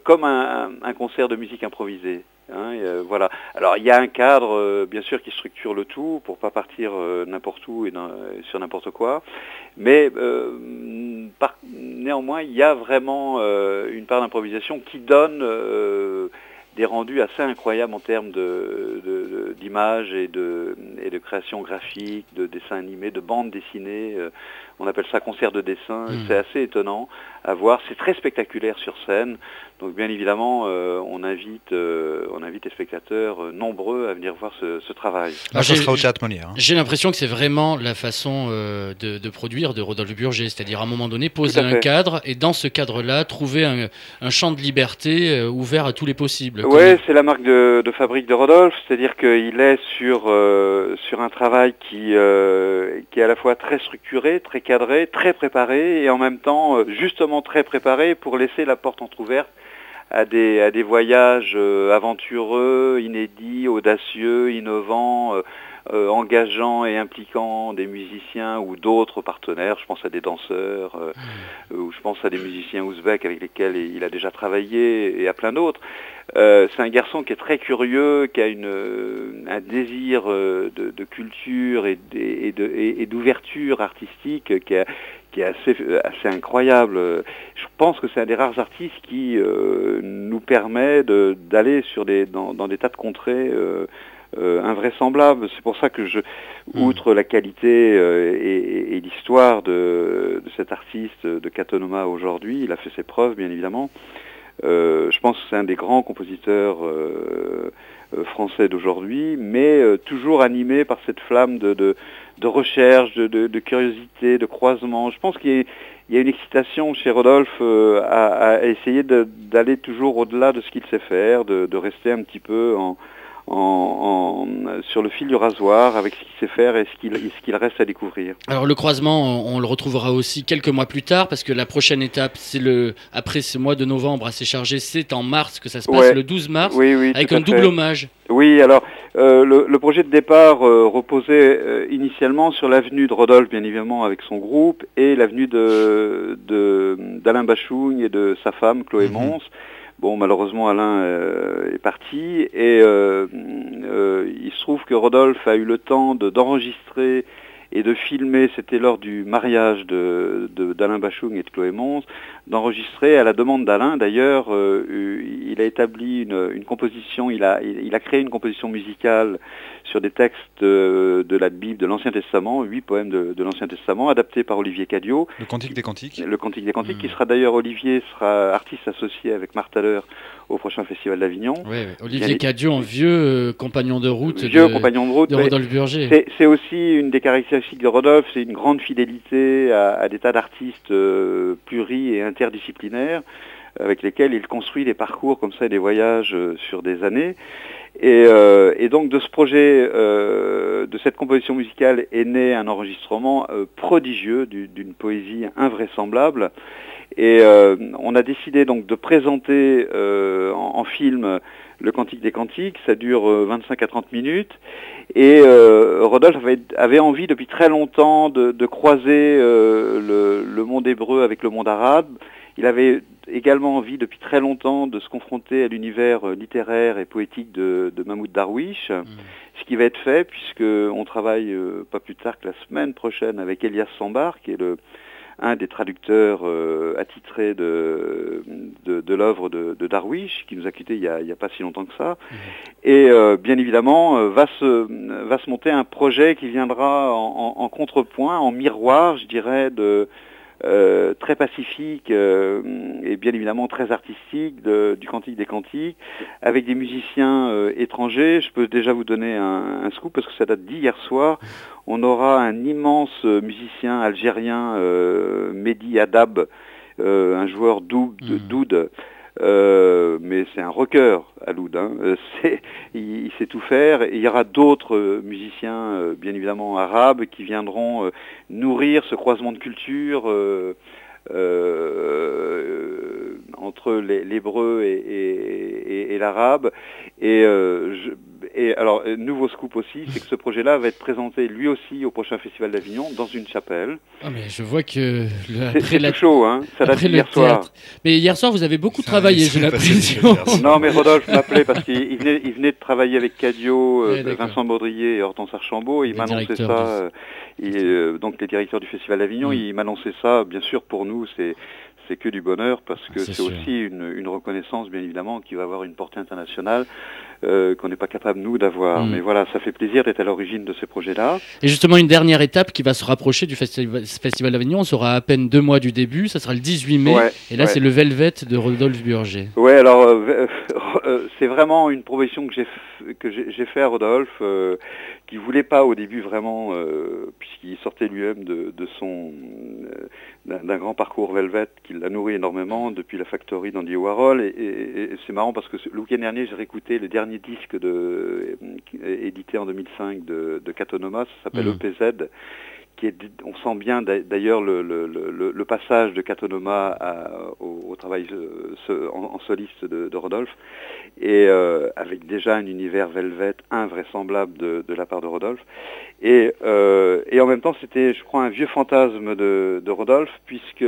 comme un, un concert de musique improvisée. Hein, euh, voilà. Alors il y a un cadre, euh, bien sûr, qui structure le tout pour pas partir euh, n'importe où et sur n'importe quoi. Mais néanmoins, il y a vraiment une part d'improvisation qui donne des rendus assez incroyables en termes d'images et et de création graphique, de dessins animés, de bandes dessinées. On appelle ça concert de dessin. Mm. C'est assez étonnant à voir. C'est très spectaculaire sur scène. Donc bien évidemment, euh, on, invite, euh, on invite les spectateurs euh, nombreux à venir voir ce, ce travail. Ah, ça j'ai- sera au Théâtre Molière. hein. J'ai l'impression que c'est vraiment la façon euh, de, de produire de Rodolphe Burger, c'est-à-dire à un moment donné poser un cadre et dans ce cadre-là trouver un, un champ de liberté euh, ouvert à tous les possibles. Oui, c'est la marque de, de fabrique de Rodolphe, c'est-à-dire qu'il est sur, euh, sur un travail qui, euh, qui est à la fois très structuré, très cadré, très préparé, et en même temps euh, justement très préparé pour laisser la porte entrouverte à des, à des voyages euh, aventureux, inédits, audacieux, innovants, euh, engageants et impliquant des musiciens ou d'autres partenaires. Je pense à des danseurs, euh, ou je pense à des musiciens ouzbeks avec lesquels il a déjà travaillé et à plein d'autres. Euh, c'est un garçon qui est très curieux, qui a une, euh, un désir euh, de, de culture et, d'ouverture artistique qui est, qui est assez, assez incroyable. Je pense que c'est un des rares artistes qui euh, nous permet de- d'aller sur des, dans, dans des tas de contrées euh, euh, invraisemblables. C'est pour ça que je, outre la qualité euh, et, l'histoire de, de cet artiste de Katonoma aujourd'hui, il a fait ses preuves bien évidemment. Euh, je pense que c'est un des grands compositeurs euh, français d'aujourd'hui, mais euh, toujours animé par cette flamme de, de, de recherche, de, curiosité, de croisement. Je pense qu'il y, a- il y a une excitation chez Rodolphe à, à essayer d'aller toujours au-delà de ce qu'il sait faire, de rester un petit peu en, en- en- sur le fil du rasoir avec ce qu'il sait faire et ce qu'il reste à découvrir. Alors le croisement, on, on le retrouvera aussi quelques mois plus tard parce que la prochaine étape, c'est le après ce mois de novembre assez chargé, c'est en mars que ça se passe, Ouais. le 12 mars, Oui, oui, avec un double fait. hommage. Oui, alors euh, le, le projet de départ euh, reposait euh, initialement sur l'avenue de Rodolphe, bien évidemment, avec son groupe, et l'avenue de de- d'Alain Bachougne et de sa femme, Chloé Mons. Bon, malheureusement, Alain euh, est parti, et euh, euh, il se trouve que Rodolphe a eu le temps de- d'enregistrer et de filmer, c'était lors du mariage de- de- d'Alain Bachung et de Chloé Mons, d'enregistrer à la demande d'Alain d'ailleurs, euh, il a établi une, une composition, il a, il, il a créé une composition musicale sur des textes euh, de la Bible, de l'Ancien Testament, huit poèmes de, de l'Ancien Testament, adaptés par Olivier Cadio. Le Cantique des Cantiques. Le Cantique des Cantiques, qui sera d'ailleurs, Olivier sera artiste associé avec Martha Leur au prochain Festival d'Avignon. Ouais. Olivier Cadio, un vieux euh, compagnon de route vieux de, compagnon de route. de Rodolphe Burger. C'est, aussi une des caractéristiques de Rodolphe, c'est une grande fidélité à, à des tas d'artistes euh, pluri et interdisciplinaires avec lesquels il construit des parcours comme ça et des voyages euh, sur des années. Et, euh, et donc de ce projet, euh, de cette composition musicale est né un enregistrement euh, prodigieux du- d'une poésie invraisemblable. Et euh, on a décidé donc de présenter euh, en, en film le Cantique des Cantiques. Ça dure euh, 25 à 30 minutes. Et euh, Rodolphe avait, avait envie depuis très longtemps de, de croiser euh, le, le monde hébreu avec le monde arabe. Il avait également envie depuis très longtemps de se confronter à l'univers euh, littéraire et poétique de, de Mahmoud Darwish, ce qui va être fait puisque on travaille euh, pas plus tard que la semaine prochaine avec Elias Sambar, qui est le, un des traducteurs euh, attitrés de, de, de l'œuvre de, de Darwish, qui nous a quittés il n'y a, il y a pas si longtemps que ça. Et euh, bien évidemment, euh, va, se, va se monter un projet qui viendra en, en- en contrepoint, en miroir, je dirais, de, euh, très pacifique euh, et bien évidemment très artistique de- du Cantique des Cantiques, avec des musiciens euh, étrangers. Je peux déjà vous donner un, un scoop parce que ça date d'hier soir. On aura un immense euh, musicien algérien, euh, Mehdi Adab, euh, un joueur d'oud, d'oud, euh, mais c'est un rocker à l'oud. hein. Euh, (laughs) il, sait tout faire. Et il y aura d'autres euh, musiciens, bien évidemment arabes, qui viendront nourrir ce croisement de cultures euh, entre l'hébreu et, et- l'arabe. Et, et alors, euh, nouveau scoop aussi, c'est que ce projet-là va être présenté lui aussi au prochain Festival d'Avignon dans une chapelle. Ah, mais je vois que le- C'est- après c'est la chaud, hein. Ça date d'hier soir. Mais hier soir, vous avez beaucoup travaillé, j'ai l'impression. Non, mais Rodolphe m'appelait parce qu'il il venait, il venait de travailler avec Cadio, euh, Ouais. Vincent Baudrier et Hortense Archambault. Il Les m'annonçait ça, directeurs euh, il- euh, donc les directeurs du Festival d'Avignon, Mm. il m'annonçait ça. Bien sûr, pour nous, c'est c'est que du bonheur parce que c'est aussi une, une reconnaissance, bien évidemment, qui va avoir une portée internationale euh, qu'on n'est pas capable, nous, d'avoir. Mm. Mais voilà, ça fait plaisir d'être à l'origine de ces projets-là. Et justement, une dernière étape qui va se rapprocher du festival, festival d'Avignon. On sera à peine deux mois du début. Ça sera le 18 mai. Ouais, et là, ouais. c'est le Velvet de Rodolphe Burger. Ouais, alors euh, (laughs) euh, c'est vraiment une proposition que j'ai que j'ai fait à Rodolphe, qui voulait pas au début vraiment, puisqu'il sortait lui-même de, de son d'un grand parcours Velvet, qui l'a nourri énormément depuis la Factory d'Andy Warhol. Et, et- et c'est marrant parce que le week-end dernier, j'ai réécouté le dernier disque de, euh, édité en 2005 de, de Catonoma, ça s'appelle Mhm. EPZ qui est, on sent bien d'a- d'ailleurs le, le- le- le passage de Catonoma à- au, au travail euh, ce- en, en soliste de, de Rodolphe, et euh, avec déjà un univers Velvet invraisemblable de, de la part de Rodolphe. Et, euh, et en même temps, c'était, je crois, un vieux fantasme de, de Rodolphe, puisque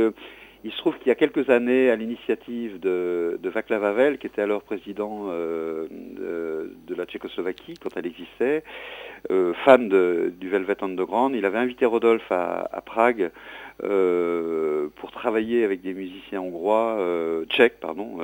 il se trouve qu'il y a quelques années, à l'initiative de, Václav Havel, qui était alors président euh, de, la Tchécoslovaquie quand elle existait, euh, fan du Velvet Underground, il avait invité Rodolphe à, Prague euh, pour travailler avec des musiciens hongrois, tchèques, pardon,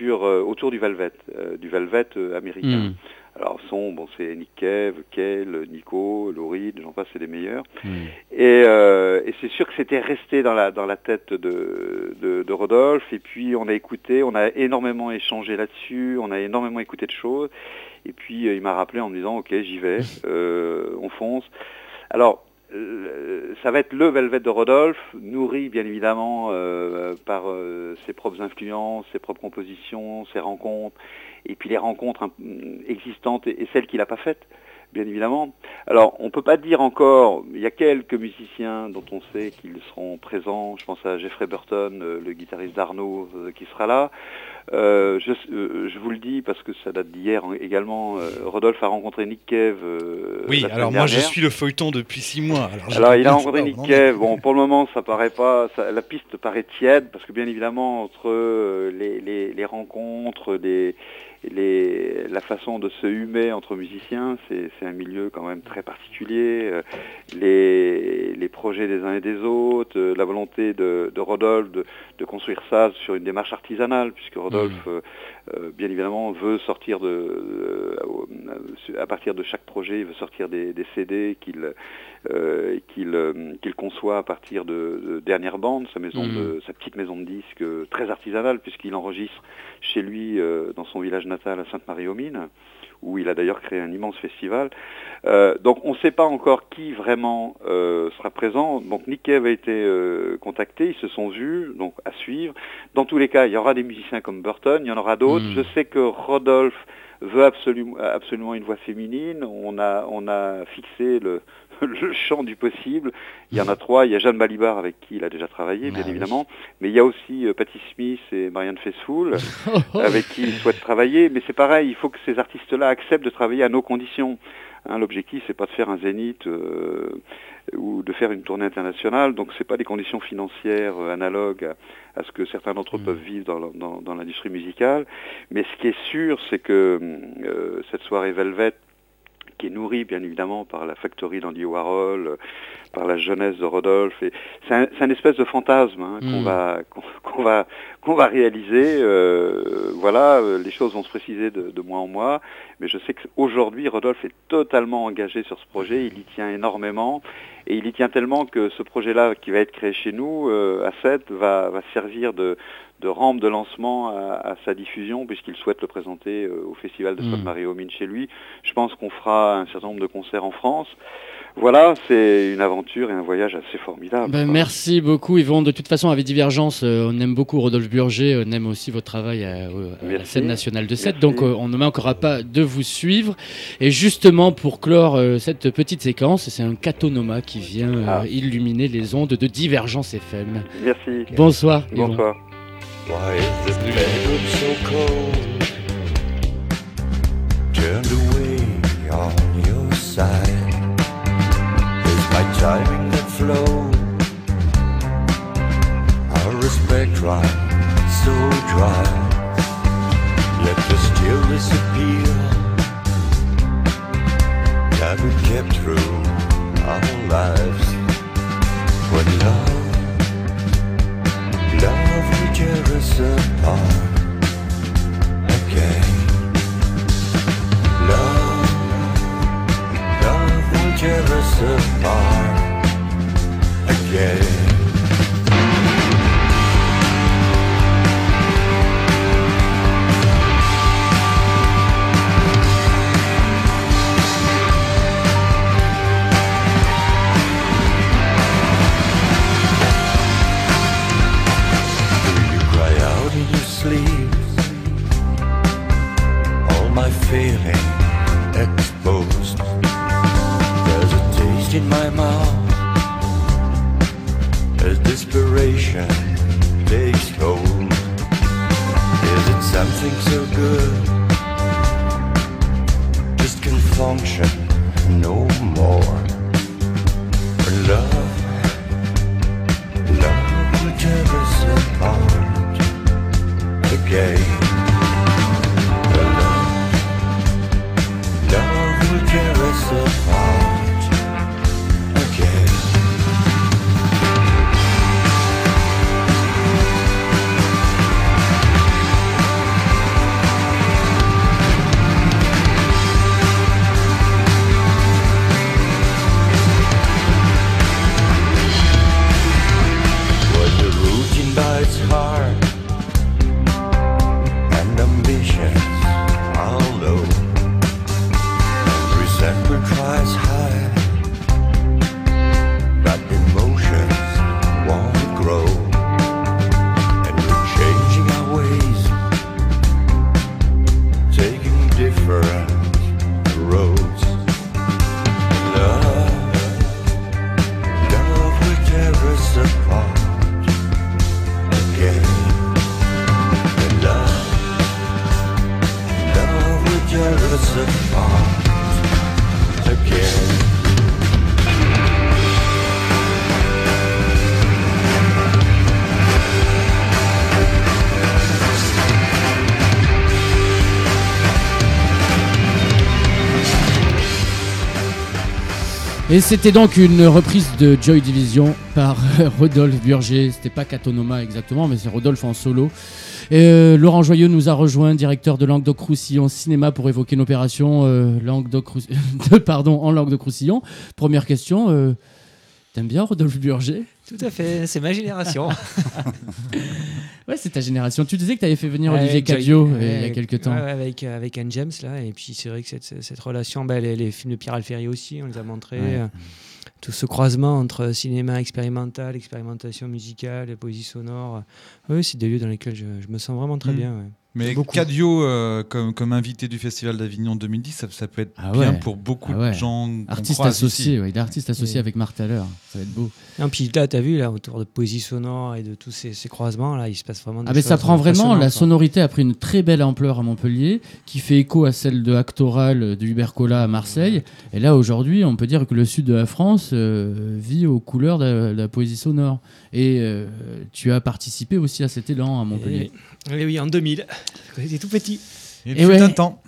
autour du Velvet, du Velvet américain. Mm. Alors son, bon, c'est Nick Cave, Kel, Nico, Laurie, j'en passe, c'est les meilleurs. Mm. Et, euh, et c'est sûr que c'était resté dans la, dans la tête de, de, de Rodolphe. Et puis on a écouté, on a énormément échangé là-dessus, on a énormément écouté de choses. Et puis euh, il m'a rappelé en me disant, ok, j'y vais, euh, on fonce. Alors, ça va être le Velvet de Rodolphe, nourri bien évidemment euh, par euh, ses propres influences, ses propres compositions, ses rencontres, et puis les rencontres existantes et celles qu'il n'a pas faites, bien évidemment. Alors, on ne peut pas dire encore, il y a quelques musiciens dont on sait qu'ils seront présents, je pense à Jeffrey Burton, euh, le guitariste d'Arnaud, euh, qui sera là. Euh, je, euh, je vous le dis parce que ça date d'hier également, euh, Rodolphe a rencontré Nick Cave. Oui, alors moi je suis le feuilleton depuis six mois. Alors, il a rencontré Nick Cave. Bon, pour le moment, ça paraît pas, ça- la piste paraît tiède parce que bien évidemment entre les, les, les rencontres, des, les, la façon de se humer entre musiciens, c'est c'est un milieu quand même très particulier. Euh, Les, les projets des uns et des autres, euh, la volonté de, de Rodolphe de, de construire ça sur une démarche artisanale, puisque Rodolphe, euh, euh, bien évidemment, veut sortir de, euh, à partir de chaque projet, il veut sortir des, des CD qu'il euh, qu'il euh, qu'il conçoit à partir de, de dernière bande, sa maison de sa petite maison de disques euh, très artisanale, puisqu'il enregistre chez lui euh, dans son village natal à Sainte-Marie-aux-Mines où il a d'ailleurs créé un immense festival. Euh, donc on ne sait pas encore qui vraiment euh, sera présent. Donc Nick Cave a été euh, contacté, ils se sont vus, donc à suivre. Dans tous les cas, il y aura des musiciens comme Burton, il y en aura d'autres. Mm. Je sais que Rodolphe veut absolument, absolument une voix féminine. On a, on a fixé le, (laughs) le champ du possible. Il y en a trois. Il y a Jeanne Balibar avec qui il a déjà travaillé, bien Ah oui. évidemment. Mais il y a aussi euh, Patti Smith et Marianne Faithfull (laughs) avec qui il souhaite travailler. Mais c'est pareil, il faut que ces artistes-là acceptent de travailler à nos conditions. Hein, L'objectif, c'est pas de faire un zénith euh, ou de faire une tournée internationale. Donc, c'est pas des conditions financières euh, analogues à, à ce que certains d'entre eux peuvent vivre dans, dans- dans l'industrie musicale. Mais ce qui est sûr, c'est que euh, cette soirée Velvet, qui est nourrie bien évidemment par la factory d'Andy Warhol, par la jeunesse de Rodolphe. Et c'est un, c'est un espèce de fantasme hein, qu'on Mm. va qu'on qu'on va qu'on va réaliser. euh, voilà, euh, les choses vont se préciser de, de mois en mois, mais je sais qu'aujourd'hui Rodolphe est totalement engagé sur ce projet. Il y tient énormément et il y tient tellement que ce projet-là qui va être créé chez nous euh, à 7 va, va servir de de rampe de lancement à, à sa diffusion puisqu'il souhaite le présenter euh, au festival de Mm. Sainte-Marie-aux-Mines chez lui. Je pense qu'on fera un certain nombre de concerts en France. Voilà, c'est une aventure et un voyage assez formidable. Ben, merci beaucoup Yvon. De toute façon, avec Divergence, euh, on aime beaucoup Rodolphe Burger, on aime aussi votre travail à, à la scène nationale de Sète, Merci. donc euh, on ne manquera pas de vous suivre. Et justement, pour clore euh, cette petite séquence, c'est un catonoma qui vient euh, Ah. illuminer les ondes de Divergence FM. Merci. Bonsoir Yvon. Bonsoir. Et c'était donc une reprise de Joy Division par (laughs) Rodolphe Burger. C'était pas Catonoma exactement, mais c'est Rodolphe en solo. Et euh, Laurent Joyeux nous a rejoint, directeur de Languedoc-Roussillon Cinéma, pour évoquer une opération euh, Languedoc (laughs) pardon, en Languedoc-Roussillon. Première question, euh, t'aimes bien Rodolphe Burger? Tout à fait, c'est ma génération. (laughs) Ouais, c'est ta génération. Tu disais que tu avais fait venir Olivier Cadio euh, il y a quelques temps. ouais, avec, euh, avec Anne James, là. Et puis c'est vrai que cette, cette relation, bah, les, les films de Pierre Alferi aussi, on les a montrés. Ouais. euh, tout ce croisement entre cinéma expérimental, expérimentation musicale, poésie sonore. Oui, c'est des lieux dans lesquels je, je me sens vraiment très Mm. bien. ouais. Mais Beaucoup. Cadio, euh, comme, comme invité du Festival d'Avignon 2010, ça, ça peut être Ah bien pour beaucoup Ah ouais. de gens. Artiste associé, ouais, il est artiste associé Et- avec Marc Thaler. Ça va être beau. Non, puis là, tu as vu, là, autour de poésie sonore et de tous ces, ces croisements, là, il se passe vraiment des Ah mais ça prend vraiment, la sonorité a pris une très belle ampleur à Montpellier, qui fait écho à celle de Actoral euh, de Hubert Collat à Marseille. Et là aujourd'hui, on peut dire que le sud de la France euh, vit aux couleurs de la, de la poésie sonore. Et euh, tu as participé aussi à cet élan à Montpellier. Et oui, oui, en 2000. J'étais tout petit. Et, ouais,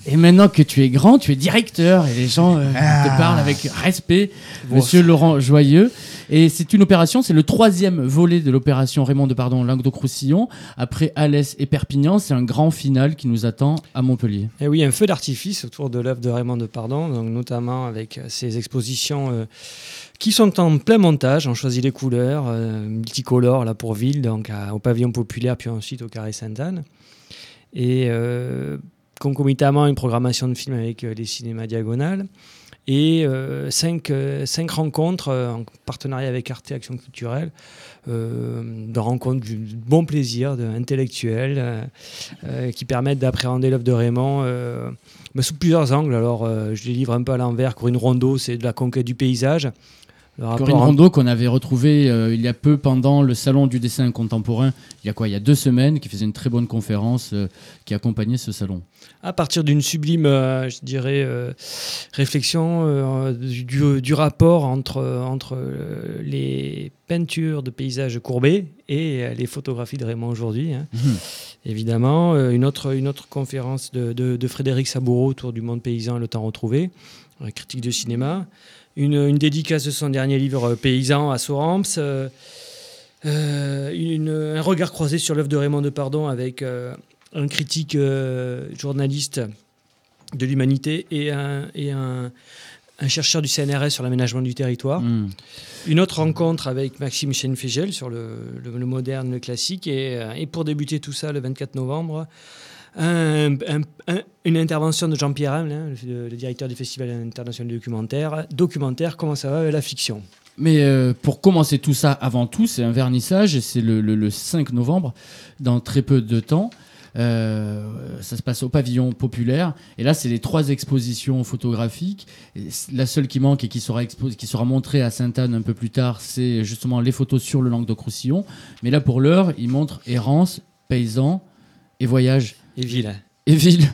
et maintenant que tu es grand, tu es directeur et les gens euh, Ah. te parlent avec respect, Bon, Monsieur Laurent Joyeux. Et c'est une opération, c'est le troisième volet de l'opération Raymond de Pardon Languedoc-Roussillon. Après Alès et Perpignan, c'est un grand final qui nous attend à Montpellier. Et oui, un feu d'artifice autour de l'œuvre de Raymond Depardon, donc notamment avec euh, ces expositions euh, qui sont en plein montage. On choisit les couleurs, euh, multicolores là pour ville, au pavillon populaire, puis ensuite au carré Sainte-Anne. Et concomitamment, une programmation de films avec les cinémas diagonales. Et euh, cinq, euh, cinq rencontres euh, en partenariat avec Arte Action Culturelle, de rencontres du bon plaisir, de, intellectuelles, euh, qui permettent d'appréhender l'œuvre de Raymond mais sous plusieurs angles. Alors, je les livre un peu à l'envers. Corinne Rondeau, c'est de la conquête du paysage. Corinne Rondeau qu'on avait retrouvé euh, il y a peu pendant le salon du dessin contemporain, il y a quoi? Il y a deux semaines, qui faisait une très bonne conférence euh, qui accompagnait ce salon. À partir d'une sublime, euh, je dirais, euh, réflexion euh, du, rapport entre, entre les peintures de paysages courbés et les photographies de Raymond aujourd'hui. hein. Mhm. Évidemment, une, autre, une autre conférence de, de- de Frédéric Saboureau autour du monde paysan et le temps retrouvé, critique de cinéma. Une, une dédicace de son dernier livre Paysan à Sorams. euh, une- un regard croisé sur l'œuvre de Raymond Depardon avec euh, un critique euh, journaliste de l'humanité et un, et un, un chercheur du CNRS sur l'aménagement du territoire. Mm. Une autre rencontre avec Maxime Schenfegel sur le, le- le moderne, le classique. Et, euh, et pour débuter tout ça, le 24 novembre, un- un- un- une intervention de Jean-Pierre Hamel, hein, le, le directeur du Festival international de documentaire. Documentaire, comment ça va avec la fiction Mais euh, pour commencer tout ça, avant tout, c'est un vernissage et c'est le 5 novembre, dans très peu de temps. Euh, ça se passe au pavillon populaire. Et là, c'est les trois expositions photographiques. Et la seule qui manque et qui sera, qui sera montrée à Sainte-Anne un peu plus tard, c'est justement les photos sur le Languedoc-Roussillon. Mais là, pour l'heure, il montre errance, paysan et voyage. Et ville. Et ville.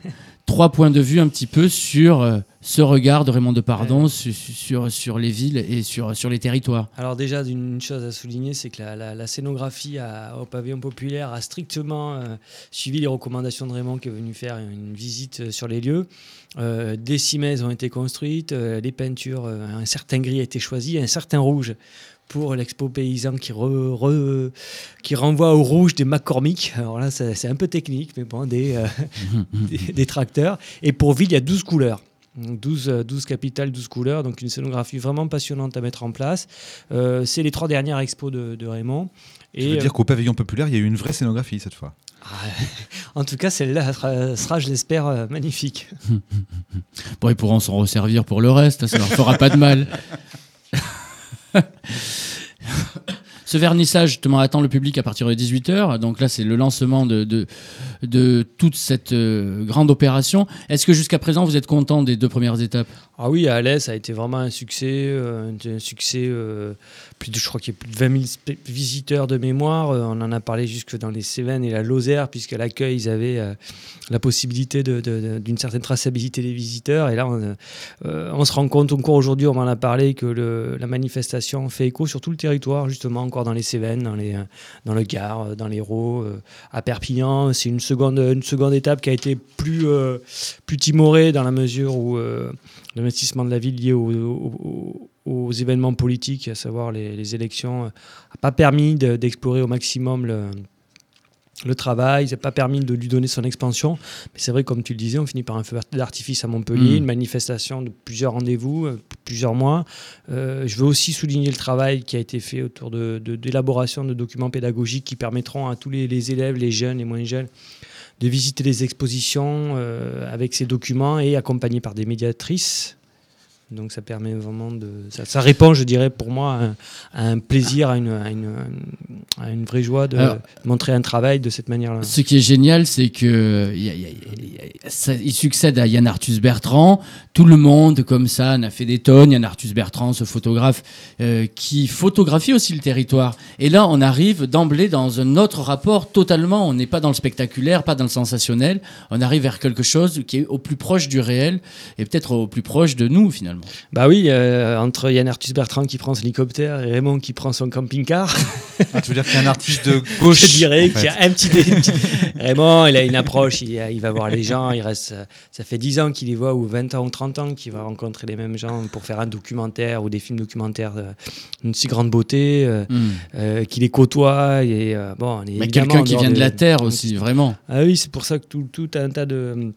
Trois points de vue un petit peu sur euh, ce regard de Raymond Depardon su- sur, sur les villes et sur, sur les territoires. Alors déjà, une chose à souligner, c'est que la, la- la scénographie à- au pavillon populaire a strictement euh, suivi les recommandations de Raymond qui est venu faire une visite euh, sur les lieux. Euh, des cimaises ont été construites, euh, les peintures, un certain gris a été choisi, un certain rouge pour l'expo paysan qui, re- re- qui renvoie au rouge des McCormick. Alors là, c'est un peu technique, mais bon, des, euh, (laughs) des, des tracteurs. Et pour ville, il y a 12 couleurs. 12, euh, 12 capitales, 12 couleurs, donc une scénographie vraiment passionnante à mettre en place. Euh, c'est les trois dernières expos de, de Raymond. Je veux euh, dire qu'au pavillon populaire, il y a eu une vraie scénographie cette fois. (laughs) en tout cas, celle-là sera, je l'espère, euh, magnifique. (laughs) Bon, ils pourront s'en resservir pour le reste, ça leur fera pas de mal. Ce vernissage, justement, attend le public à partir de 18h. Donc là, c'est le lancement de, de, de toute cette euh, grande opération. Est-ce que jusqu'à présent, vous êtes content des deux premières étapes? Ah oui, à Alès, ça a été vraiment un succès. euh, un succès euh, plus de, je crois qu'il y a plus de 20 000 spé- visiteurs de mémoire. On en a parlé jusque dans les Cévennes et la Lozère, puisqu'à l'accueil, ils avaient la possibilité d'une certaine traçabilité des visiteurs. Et là, on, se rend compte encore aujourd'hui, on m'en a parlé, que la manifestation fait écho sur tout le territoire, justement, encore dans les Cévennes, dans, les, dans le Gard, dans l'Hérault, à Perpignan. C'est une une seconde étape qui a été plus, euh, plus timorée dans la mesure où euh, l'investissement de la ville lié au- au- aux événements politiques, à savoir les, les élections, n'a pas permis de- d'explorer au maximum le, le travail, n'a pas permis de lui donner son expansion. Mais c'est vrai, comme tu le disais, on finit par un feu d'artifice à Montpellier, Mm. une manifestation de plusieurs rendez-vous, euh, plusieurs mois. Euh, je veux aussi souligner le travail qui a été fait autour de, de- d'élaboration de documents pédagogiques qui permettront à tous les, les élèves, les jeunes, les moins jeunes, de visiter les expositions euh, avec ces documents et accompagnés par des médiatrices. Donc ça permet vraiment de... Ça, ça répond, je dirais, pour moi, à un, à un plaisir, à une, à une, à une vraie joie de Alors- montrer un travail de cette manière-là. Ce qui est génial, c'est que y a- y a- ça- il succède à Yann Arthus Bertrand. Tout le monde, comme ça, en a fait des tonnes. Yann Arthus Bertrand, ce photographe euh, qui photographie aussi le territoire. Et là, on arrive d'emblée dans un autre rapport totalement. On n'est pas dans le spectaculaire, pas dans le sensationnel. On arrive vers quelque chose qui est au plus proche du réel et peut-être au plus proche de nous, finalement. Bah oui, euh, entre Yann Arthus Bertrand qui prend son hélicoptère et Raymond qui prend son camping-car. (laughs) Ah, tu veux dire qu'il y a un artiste de (laughs) gauche Je dirais en qu'il y a un petit, un (laughs) petit- Raymond, il a une approche, il, il va voir les gens, il reste, euh, ça fait 10 ans qu'il les voit, ou 20 ans ou 30 ans qu'il va rencontrer les mêmes gens pour faire un documentaire ou des films documentaires euh, d'une si grande beauté, euh, Mm. euh, qu'il les côtoie. Et, euh, bon, Mais quelqu'un qui vient de la terre aussi, vraiment. Ah oui, c'est pour ça que tout, tout un tas de.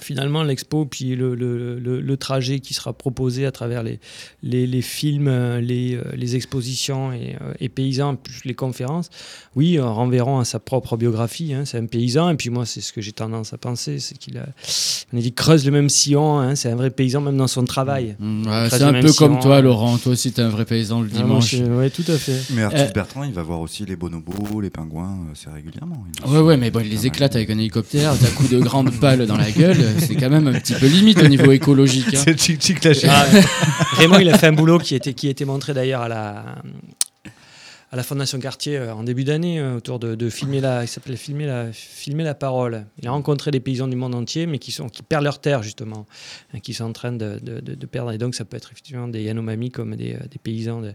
Finalement, l'expo, puis le, le- le- le trajet qui sera proposé à travers les, les, les films, euh, les, euh, les expositions et, euh, et paysans, plus les conférences, oui, euh, renverront à sa propre biographie. hein. c'est un paysan, et puis moi, c'est ce que j'ai tendance à penser, c'est qu'il a, on a dit, creuse le même sillon, hein, c'est un vrai paysan, même dans son travail. Mm, ouais, creuse c'est un peu comme toi, Laurent. Toi aussi, t'es un vrai paysan le Ah, dimanche. ouais, tout à fait. Mais Arthus Euh, Bertrand, il va voir aussi les bonobos, les pingouins, c'est régulièrement. Il Ouais, ouais, mais bon, il les éclate avec un hélicoptère, d'un coup de grandes balles dans la gueule, c'est quand même un petit peu limite au niveau écologique. hein. (laughs) C'est Chic Chic la chaîne. Ah, (laughs) Raymond, il a fait un boulot qui était, qui a été montré d'ailleurs à la, à la Fondation Cartier euh, en début d'année, euh, autour de, de filmer la, il s'appelait filmer la, filmer la parole. Il a rencontré des paysans du monde entier, mais qui, sont, qui perdent leur terre justement, hein, qui sont en train de, de- de- de perdre. Et donc, ça peut être effectivement des Yanomami comme des, euh, des paysans de,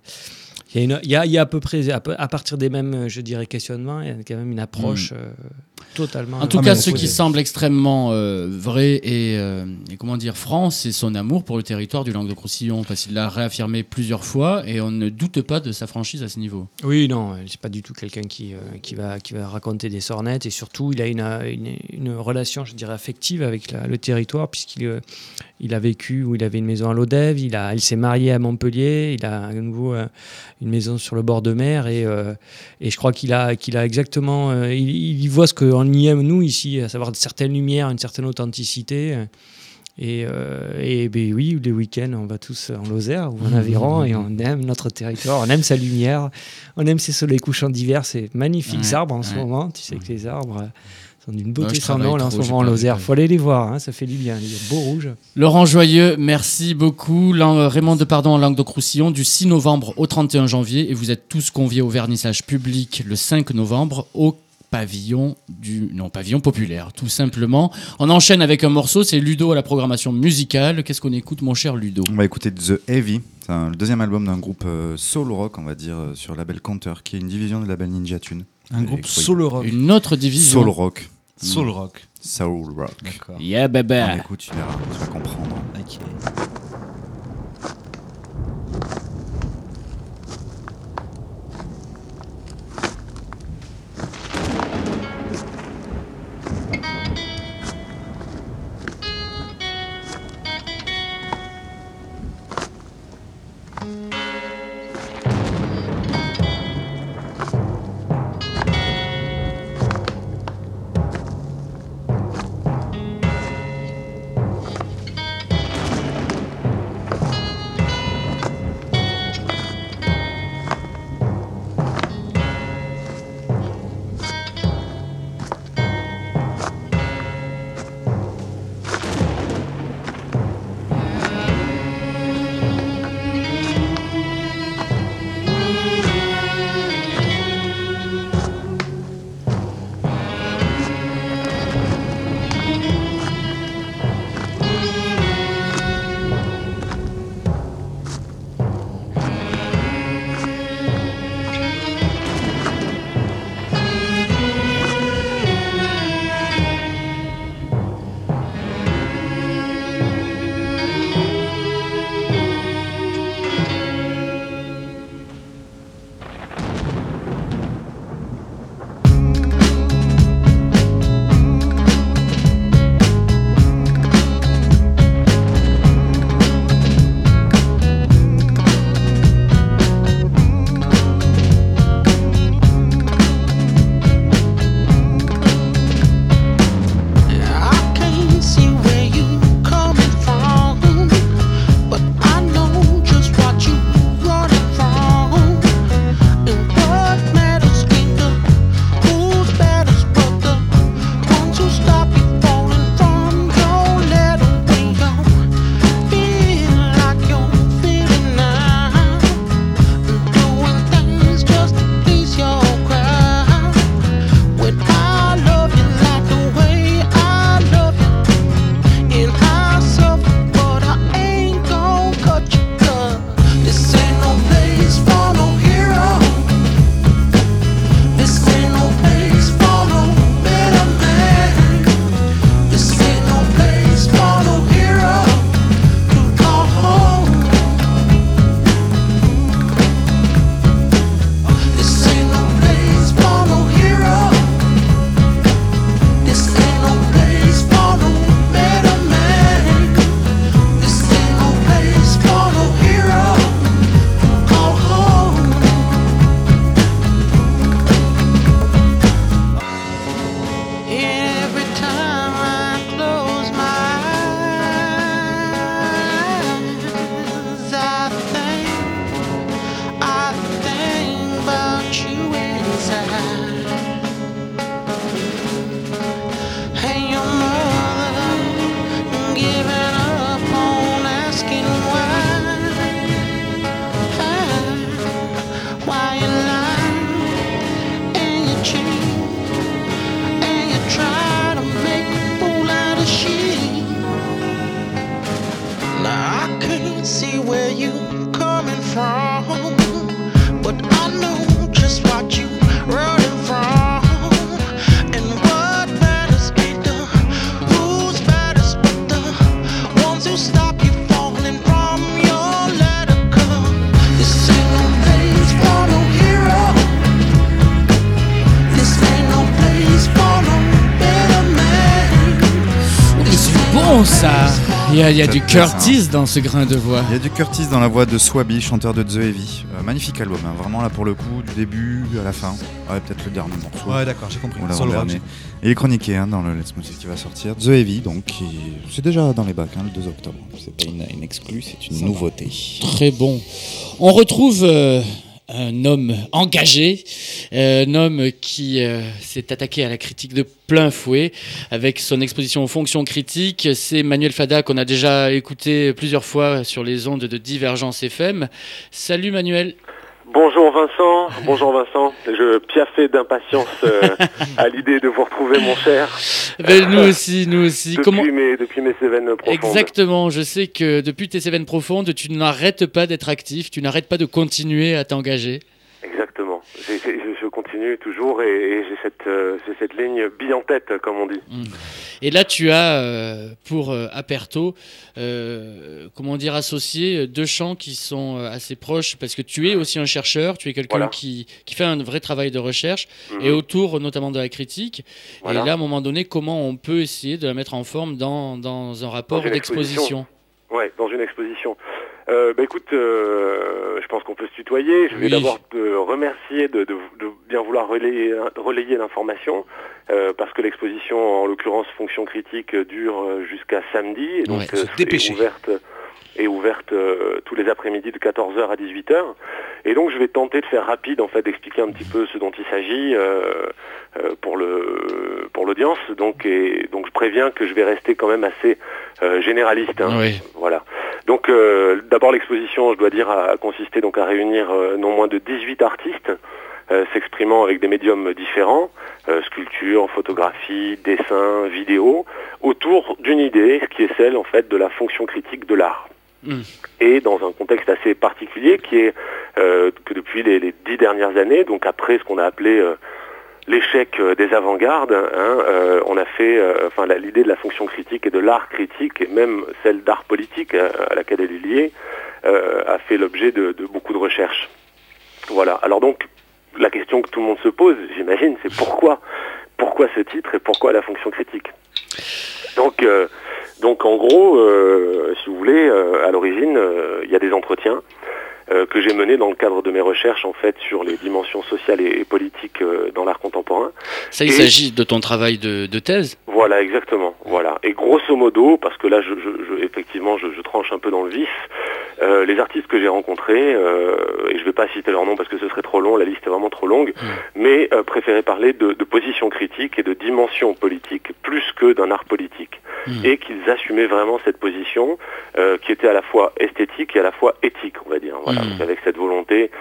Il y, a une- il y a, il y a à peu près, à, partir des mêmes, je dirais, questionnements, il y a quand même une approche Mm. euh, totalement. En tout cas, ce qui semble extrêmement euh, vrai et, euh, et comment dire franc, c'est son amour pour le territoire du Languedoc-Roussillon, parce qu'il l'a réaffirmé plusieurs fois et on ne doute pas de sa franchise à ce niveau. Oui, non, c'est pas du tout quelqu'un qui, euh, qui, va, qui va raconter des sornettes et surtout, il a une, une, une relation, je dirais, affective avec la- le territoire puisqu'il euh, il a vécu où il avait une maison à l'Odève, il, a- il s'est marié à Montpellier, il a à nouveau une maison sur le bord de mer et, euh, et je crois qu'il a, qu'il a exactement. euh, il, voit ce qu'on y aime, nous, ici, à savoir certaines lumières, une certaine authenticité. Et, euh, et ben oui, les week-ends, on va tous en Lozère ou en Aveyron et on aime notre territoire, on aime sa lumière, on aime ses soleils couchants d'hiver, ces magnifiques Ouais, arbres en ce moment. Tu sais que les arbres sont d'une beauté sans nom là, en ce moment en Lozère. faut aller les voir, hein, ça fait du bien. Il y a beau rouge. Laurent Joyeux, merci beaucoup. Raymond Depardon en Languedoc-Roussillon du 6 novembre au 31 janvier et vous êtes tous conviés au vernissage public le 5 novembre au pavillon du non pavillon populaire tout simplement. On enchaîne avec un morceau, c'est Ludo à la programmation musicale. Qu'est-ce qu'on écoute mon cher Ludo? On va écouter The Heavy, c'est un- le deuxième album d'un groupe euh, soul rock, on va dire, euh, sur le label Counter, qui est une division du label Ninja Tune. Un groupe soul rock. Une autre division. Soul rock. Soul Mm. rock. Soul rock. D'accord. Yeah baby. On écoute, tu verras, tu vas comprendre. Ok. Y a, il y a du Curtis dans ce grain de voix. Il y a du Curtis dans la voix de Swaby, chanteur de The Heavy. Euh, magnifique album, hein, vraiment là pour le coup, du début à la fin. Ouais, peut-être le dernier morceau. Ouais, d'accord, j'ai compris. Le il est chroniqué hein, dans le Let's Music qui va sortir. The Heavy, donc, qui- c'est déjà dans les bacs, hein, le 2 octobre. C'est pas une, une exclue, c'est une Ça nouveauté. Très bon. On retrouve euh, un homme engagé, euh, un homme qui euh, s'est attaqué à la critique de plein fouet avec son exposition aux fonctions critiques. C'est Manuel Fada qu'on a déjà écouté plusieurs fois sur les ondes de Divergence FM. Salut Manuel. Bonjour Vincent, bonjour Vincent. Je piaffais d'impatience euh, (laughs) à l'idée de vous retrouver mon cher. Ben, nous aussi, nous aussi. Depuis, Comment- mes, depuis mes Cévennes profondes. Exactement, je sais que depuis tes Cévennes profondes, tu n'arrêtes pas d'être actif, tu n'arrêtes pas de continuer à t'engager. Exactement. Continue toujours et, et j'ai cette, euh, j'ai cette ligne bille en tête, comme on dit. Et là, tu as euh, pour euh, Aperto, comment dire, associé deux champs qui sont assez proches, parce que tu es aussi un chercheur, tu es quelqu'un Voilà. qui, qui fait un vrai travail de recherche, Mhm. et autour notamment de la critique. Voilà. Et là, à un moment donné, comment on peut essayer de la mettre en forme dans, dans un rapport d'exposition? Ouais, dans une exposition. Euh, bah écoute, euh, je pense qu'on peut se tutoyer. Je vais Oui. d'abord te remercier de, de- de bien vouloir relayer, relayer l'information, euh, parce que l'exposition, en l'occurrence fonction critique, dure euh, jusqu'à samedi, et donc Ouais, euh, est ouverte, est ouverte euh, tous les après-midi de 14h à 18h. Et donc je vais tenter de faire rapide, en fait, d'expliquer un petit peu ce dont il s'agit euh, euh, pour le pour l'audience. Donc et donc je préviens que je vais rester quand même assez euh, généraliste. hein. Oui. Voilà. Donc euh, d'abord l'exposition, je dois dire, a, consisté donc à réunir euh, non moins de 18 artistes euh, s'exprimant avec des médiums différents, euh, sculpture, photographie, dessin, vidéo, autour d'une idée qui est celle en fait de la fonction critique de l'art. Et dans un contexte assez particulier qui est euh, que depuis les, les dix dernières années, donc après ce qu'on a appelé euh, l'échec euh, des avant-gardes, hein, euh, on a fait, euh, enfin l'idée de la fonction critique et de l'art critique et même celle d'art politique euh, à laquelle elle est liée a fait l'objet de, de beaucoup de recherches. Voilà. Alors donc la question que tout le monde se pose, j'imagine, c'est pourquoi, pourquoi ce titre et pourquoi la fonction critique? Donc donc en gros, si vous voulez, à l'origine, il y a des entretiens que j'ai menés dans le cadre de mes recherches en fait sur les dimensions sociales et, et politiques euh, dans l'art contemporain. Ça, il Et- s'agit de ton travail de, de thèse Voilà, exactement. Voilà. Et grosso modo, parce que là, je, je- je- effectivement, je, je tranche un peu dans le vif. euh, les artistes que j'ai rencontrés, euh, et je vais pas citer leur nom parce que ce serait trop long, la liste est vraiment trop longue, mais euh, préféraient parler de, de position critique et de dimension politique plus que d'un art politique, et qu'ils assumaient vraiment cette position euh, qui était à la fois esthétique et à la fois éthique, on va dire. Voilà, Mm. Donc, avec cette volonté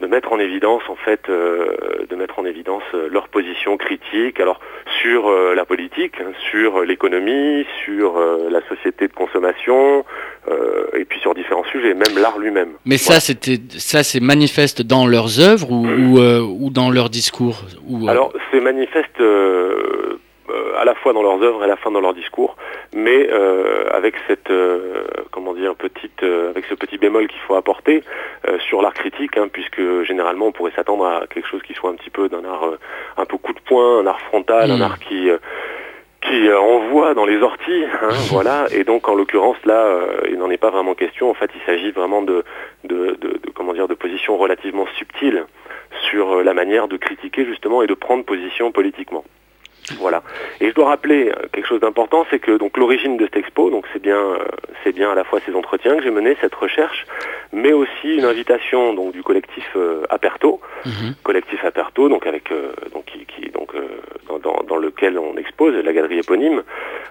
de mettre en évidence en fait euh, de mettre en évidence euh, leur position critique. Alors sur euh, la politique hein, sur l'économie sur euh, la société de consommation euh, et puis sur différents sujets même l'art lui-même. Mais ça, c'était, ça, c'est manifeste dans leurs œuvres ou, ou, euh, ou dans leurs discours ou, alors c'est manifeste à la fois dans leurs œuvres et à la fin dans leurs discours mais euh, avec cette euh, comment dire petite euh, avec ce petit bémol qu'il faut apporter euh, sur l'art critique hein, puisque généralement on pourrait s'attendre à quelque chose qui soit un petit peu d'un art euh, un peu coup de poing un art frontal un Mm. art qui euh, qui euh, envoie dans les orties, hein, (laughs) voilà. Et donc en l'occurrence là, euh, il n'en est pas vraiment question. En fait, il s'agit vraiment de, de, de- de- comment dire de positions relativement subtiles sur euh, la manière de critiquer justement et de prendre position politiquement. Voilà. Et je dois rappeler euh, quelque chose d'important, c'est que donc l'origine de cette expo, donc c'est bien, euh, c'est bien à la fois ces entretiens que j'ai menés, cette recherche, mais aussi une invitation donc du collectif euh, Aperto, collectif Aperto, donc avec euh, donc qui, qui- donc euh, dans, dans- dans lequel on expose la galerie éponyme,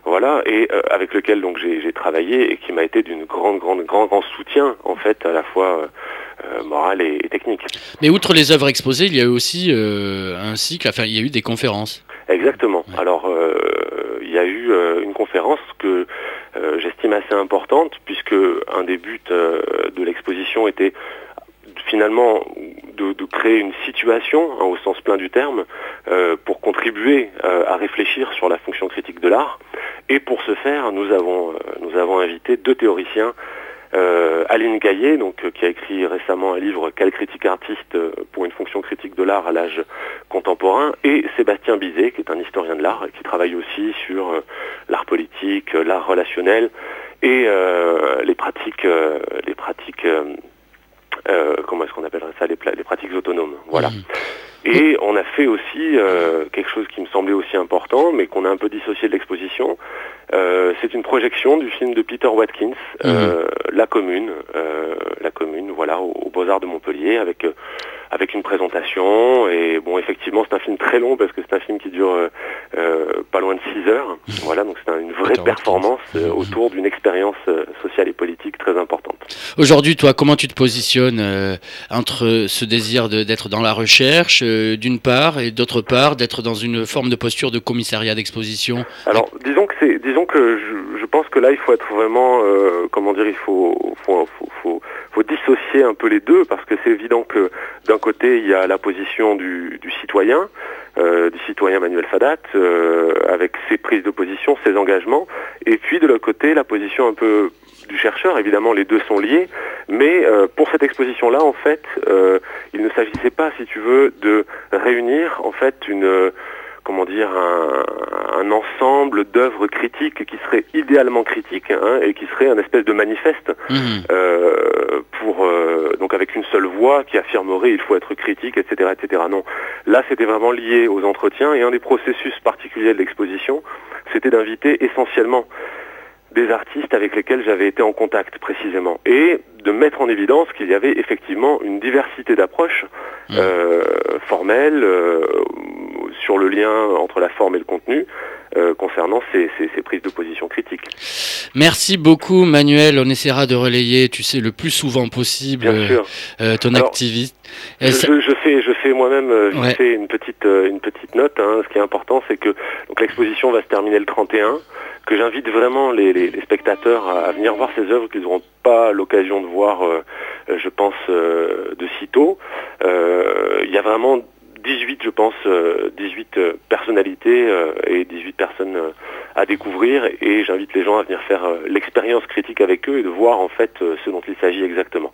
voilà, et euh, avec lequel donc j'ai j'ai travaillé et qui m'a été d'une grande grande grand grand soutien en fait à la fois euh, euh, moral et, et technique. Mais outre les œuvres exposées, il y a eu aussi euh, un cycle, enfin, il y a eu des conférences. Exactement. Alors, euh, il y a eu euh, une conférence que euh, j'estime assez importante, puisque un des buts de l'exposition était finalement de, de créer une situation, hein, au sens plein du terme, pour contribuer à réfléchir sur la fonction critique de l'art. Et pour ce faire, nous avons, nous avons invité deux théoriciens euh, Aline Gaillet, donc, euh, qui a écrit récemment un livre Quelle critique artiste euh, pour une fonction critique de l'art à l'âge contemporain, et Sébastien Bizet, qui est un historien de l'art qui travaille aussi sur l'art politique, l'art relationnel et les pratiques, euh, les pratiques, comment est-ce qu'on appellerait ça, les, pratiques autonomes. Voilà. Et on a fait aussi euh, quelque chose qui me semblait aussi important, mais qu'on a un peu dissocié de l'exposition. Euh, c'est une projection du film de Peter Watkins, euh, La Commune, euh, La Commune, voilà, au, au Beaux-Arts de Montpellier, avec euh, avec une présentation. Et bon, effectivement, c'est un film très long parce que c'est un film qui dure euh, pas loin de 6 heures. Voilà, donc c'est un- une vraie performance euh, autour d'une expérience sociale et politique très importante. Aujourd'hui, toi, comment tu te positionnes euh, entre ce désir d'être dans la recherche, euh, d'une part, et d'autre part, d'être dans une forme de posture de commissariat d'exposition. Alors, disons que c'est, disons que je, pense que là, il faut être vraiment, euh, comment dire, il faut, faut, dissocier un peu les deux parce que c'est évident que d'un côté, il y a la position du, citoyen, euh, du citoyen Manuel Sadat, euh, avec ses prises de position, ses engagements, et puis de l'autre côté, la position un peu du chercheur. Évidemment, les deux sont liés, mais euh, pour cette exposition-là, en fait, euh, il ne s'agissait pas, si tu veux, de réunir en fait une euh, comment dire, un, un ensemble d'œuvres critiques qui seraient idéalement critiques hein, et qui serait un espèce de manifeste euh, pour euh, donc avec une seule voix qui affirmerait il faut être critique, etc., etc. Non, là c'était vraiment lié aux entretiens et un des processus particuliers de l'exposition, c'était d'inviter essentiellement des artistes avec lesquels j'avais été en contact précisément. Et de mettre en évidence qu'il y avait effectivement une diversité d'approches euh, formelles euh, sur le lien entre la forme et le contenu euh, concernant ces, ces- ces prises de position critiques. Merci beaucoup, Manuel. On essaiera de relayer, tu sais, le plus souvent possible Bien sûr. euh, ton activité. Je, Euh, ça- je- fais, je fais moi-même euh, Ouais. une petite, euh, une petite note. hein. Ce qui est important, c'est que donc l'exposition va se terminer le 31, que j'invite vraiment les, les- les spectateurs à, venir voir ces œuvres qu'ils n'auront l'occasion de voir, euh, je pense, euh, de sitôt. Euh, Il y a vraiment 18, je pense, euh, 18 euh, personnalités et 18 personnes à découvrir et j'invite les gens à venir faire euh, l'expérience critique avec eux et de voir en fait euh, ce dont il s'agit exactement.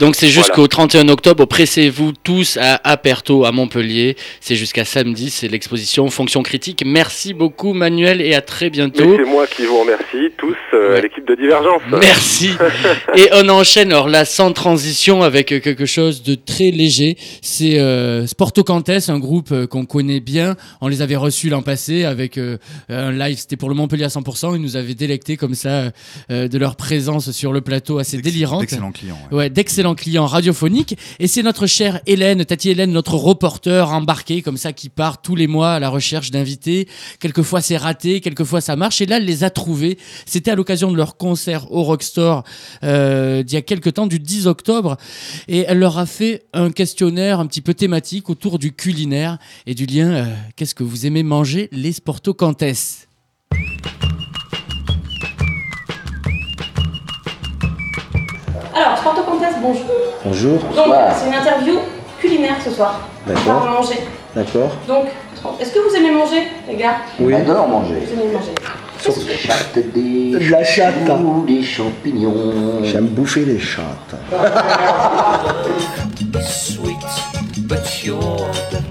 Donc c'est jusqu'au Voilà. 31 octobre. Pressez-vous tous à Aperto à Montpellier. C'est jusqu'à samedi. C'est l'exposition Fonction critique. Merci beaucoup, Manuel, et à très bientôt. C'est moi qui vous remercie tous, euh, l'équipe de Divergence. Merci. (laughs) Et on enchaîne alors là sans transition avec euh, quelque chose de très léger. C'est euh, Sporto Cantes, un groupe qu'on connaît bien. On les avait reçus l'an passé avec euh, un live, c'était pour le Montpellier à 100%. Ils nous avaient délecté comme ça euh, de leur présence sur le plateau assez délirante. d'excellents clients, Ouais, d'excellents clients radiophoniques. Et c'est notre chère Hélène, Tati Hélène, notre reporter embarqué comme ça qui part tous les mois à la recherche d'invités. Quelquefois c'est raté, quelquefois ça marche. Et là, elle les a trouvés. C'était à l'occasion de leur concert au Rockstore euh, d'il y a quelques temps, du 10 octobre. Et elle leur a fait un questionnaire un petit peu thématique autour du culinaire et du lien. euh, Qu'est-ce que vous aimez manger, les Sporto Cantes Alors, Sporto Contes, bonjour. Bonjour. Donc, c'est une interview culinaire ce soir. D'accord. On va manger. D'accord. Donc, est-ce que vous aimez manger, les gars? Oui. J'adore manger. Vous aimez manger. Chatte des De la chatte. choux, des champignons. J'aime bouffer les chattes. (laughs) Sweet, but you're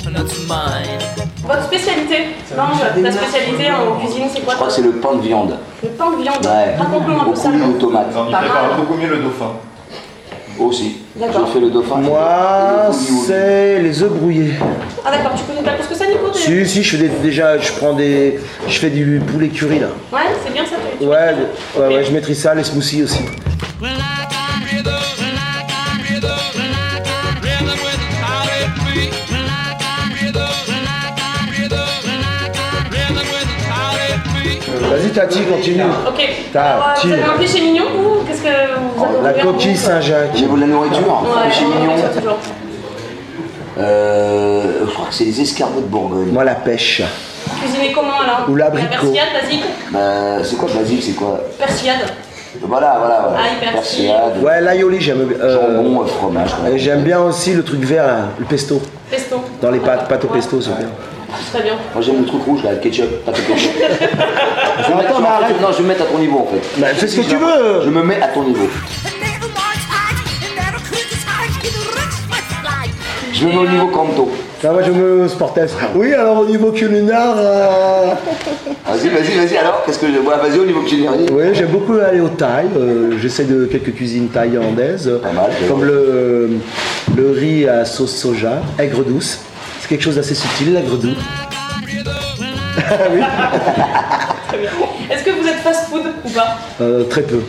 not mine. Votre spécialité Non, ta spécialité en cuisine, c'est quoi Je crois que c'est le pain de viande. Le pain de viande. Ouais. Raconte-nous un peu Beaucoup ça. de tomates. Pas mal. beaucoup mieux le dauphin. Aussi. D'accord. Je fais le dauphin. Moi, c'est les œufs brouillés. Ah d'accord, tu connais pas plus que ça, Nico t'es- Si, si, je fais des- déjà, je prends des, je fais du poulet curry là. Ouais, c'est bien ça. tu- Ouais, ouais, ouais, je maîtrise ça, les smoothies aussi. Tati, continue. Ok. Tati. Euh, vous avez un péché mignon, vous Qu'est-ce que vous avez La coquille vous Saint-Jacques. Niveau de la nourriture, péché mignon. ça, toujours. Euh, je crois que c'est les escargots de Bourgogne. Moi, la pêche. Cuisiner comment alors Ou La l'abricot. persillade, basique Bah, c'est quoi basique C'est quoi Persillade. Voilà, voilà, voilà. Ah, Persillade, Ouais, l'aioli, j'aime. euh, jambon, fromage. j'aime bien aussi le truc vert, là, le pesto. Pesto. Dans les pâtes, pâtes au pesto, c'est bien. Très bien. Moi j'aime le truc rouge là, le ketchup, pas de ketchup. (laughs) je vais attends, non, je vais me mettre à ton niveau en fait. Bah, fais ce que tu veux Je me mets à ton niveau. Je me mets au niveau canto. Ah, moi je me sportif. Oui, alors au niveau culinaire. Euh, vas-y, vas-y, vas-y, alors, qu'est-ce que je. Voilà, vas-y au niveau culinaire. Oui, j'aime beaucoup aller au Thaï. Euh, j'essaie de quelques cuisines thaïlandaises. Pas mal, comme le, le riz à sauce soja, aigre douce. C'est quelque chose d'assez subtil, l'aigre douce. oui. (laughs) Est-ce que vous êtes fast-food ou pas euh, très peu.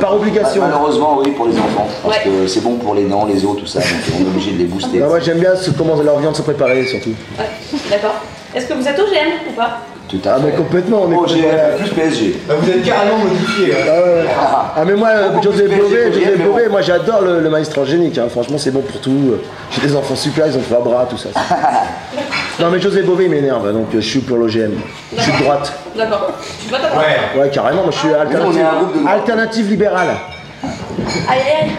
Par obligation. Malheureusement, oui, pour les enfants. Parce Ouais. que c'est bon pour les dents, les os, tout ça. Donc on est obligé de les booster. Ah, moi j'aime bien ce- comment leur viande se préparer surtout. Ouais, d'accord. Est-ce que vous êtes OGM ou pas Tout à Ah mais complètement, on est Oh, j'ai complètement- plus PSG. vous êtes carrément modifié. Ah, ouais, ouais. Ah, mais moi, José Bové, José Bové, moi j'adore le, le maïs transgénique. hein. Franchement, c'est bon pour tout. J'ai des enfants super, ils ont trois bras, tout ça. (laughs) non mais José Bové il m'énerve, donc euh, je suis pour l'OGM. Je suis de droite. D'accord. Tu dois t'attendre. Ouais, carrément, moi je suis Nous, on alternative, de- alternative libérale. Aïe, aïe, aïe.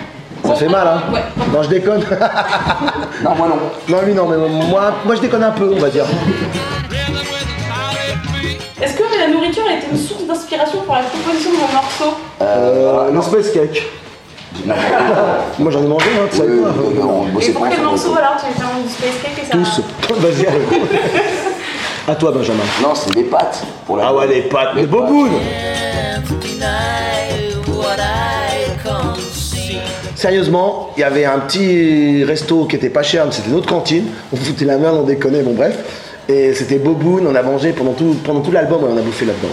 Ça fait mal, hein Ouais. Non, je déconne. non, moi non. Non, lui non, mais moi, moi je déconne un peu, on va dire. Est-ce que la nourriture a été une source d'inspiration pour la composition de mon morceau Euh, le space cake. (laughs) moi j'en ai mangé, hein, tu savais pas. Et pour quel morceau alors tu faire du space cake et ça Tous. Vas-y, allez. (laughs) À toi, Benjamin. Non, c'est des pâtes. Pour la Ah ouais, les pâtes, les bobounes. Sérieusement, il y avait un petit resto qui était pas cher, mais c'était notre cantine. On foutait la merde, on déconnait, bon bref. Et c'était Boboon, on a mangé pendant tout, pendant tout l'album, on a bouffé là-dedans.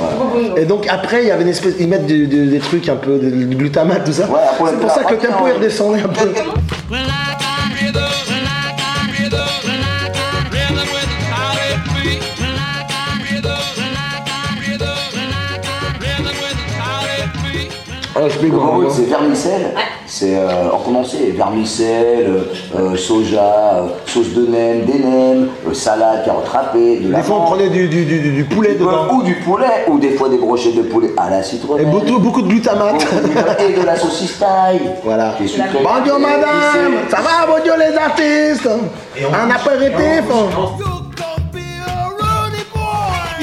Et donc après, il y avait une espèce, ils mettent du- du- des trucs un peu, du glutamate, tout ça. C'est pour ça que le tempo il redescendait un peu. Le hein. c'est vermicelle. C'est euh, en condensé. Vermicelle, euh, soja, euh, sauce de nem, des nems, euh, salade, carotte râpée, de la Des fois, on prenait du, du, du, du- du poulet du dedans. ou du poulet, ou des fois des brochettes de poulet à la Et citronnelle. beaucoup, beaucoup de glutamate. Et de la saucisse taille. Voilà. Bonjour Et madame, ça va bonjour les artistes? Un apéritif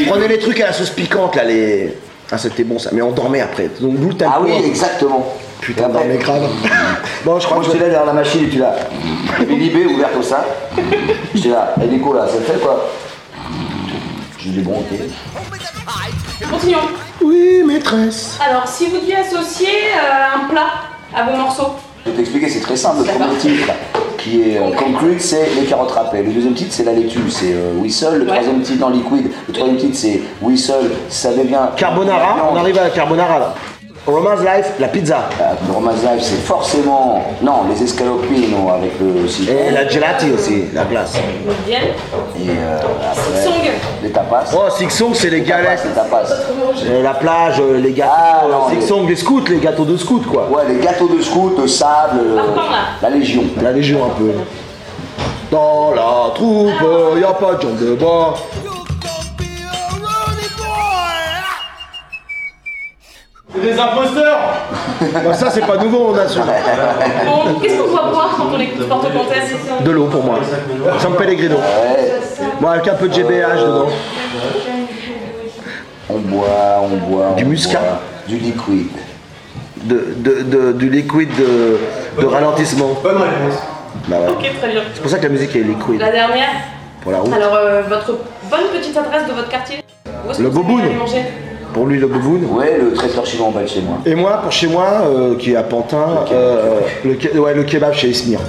Prenez les trucs à la sauce piquante là, les... Ah c'était bon ça, mais on dormait après. Donc d'où le tempo. Ah oui, exactement. Putain, on dormait grave. (laughs) bon, je crois Moi que j'étais là derrière la machine et tu l'as. Et l'IB ouvert comme ça. J'étais là. Et Nico là, ça te fait quoi Je l'ai bronqué. Continuons. Oui, maîtresse. Alors, si vous deviez associer euh, un plat à vos morceaux, Je vais t'expliquer, c'est très simple. Le premier titre, qui est euh, Concrete, c'est les carottes râpées. Le deuxième titre, c'est la laitue, c'est euh, Whistle. Le troisième titre, dans Liquid. Le troisième titre, c'est Whistle. Ça devient. Carbonara, on arrive à la carbonara là. Romance Life, la pizza. Le Romance Life, c'est forcément. Non, les escalopino avec le citron. Et la gelati aussi, la glace. bien. Et euh, après, Song. les tapas. Oh, Six Song, c'est les galettes. Les tapas. Euh, La plage, euh, les gâteaux. Ah, euh, non, Six les- Song, les scouts, les gâteaux de scouts quoi. Ouais, les gâteaux de scout, le sable, euh, la Légion. La Légion un peu. Dans la troupe, y a pas de jambes de bois. Des imposteurs Bah, ça c'est pas nouveau, on a su. Bon, qu'est-ce qu'on doit boire quand on écoute Porte Comtesse De l'eau pour moi. San Pellegrino. Bon, avec un peu de GBH dedans. On boit, on boit. Du on muscat. boit, Du liquide. De, de, de- du liquide de, de ralentissement. Bonne réponse. Bah ouais. Ok, très bien. C'est pour ça que la musique est liquide. La dernière Pour la route. Alors, euh, votre bonne petite adresse de votre quartier? Où est-ce Le que vous Boboon. allez aller manger? Pour lui, le bouboune. Ouais, le traiteur chinois en bas de chez moi. Et moi, pour chez moi, euh, qui est à Pantin, euh, le, ke- ouais, le kebab chez Ismir.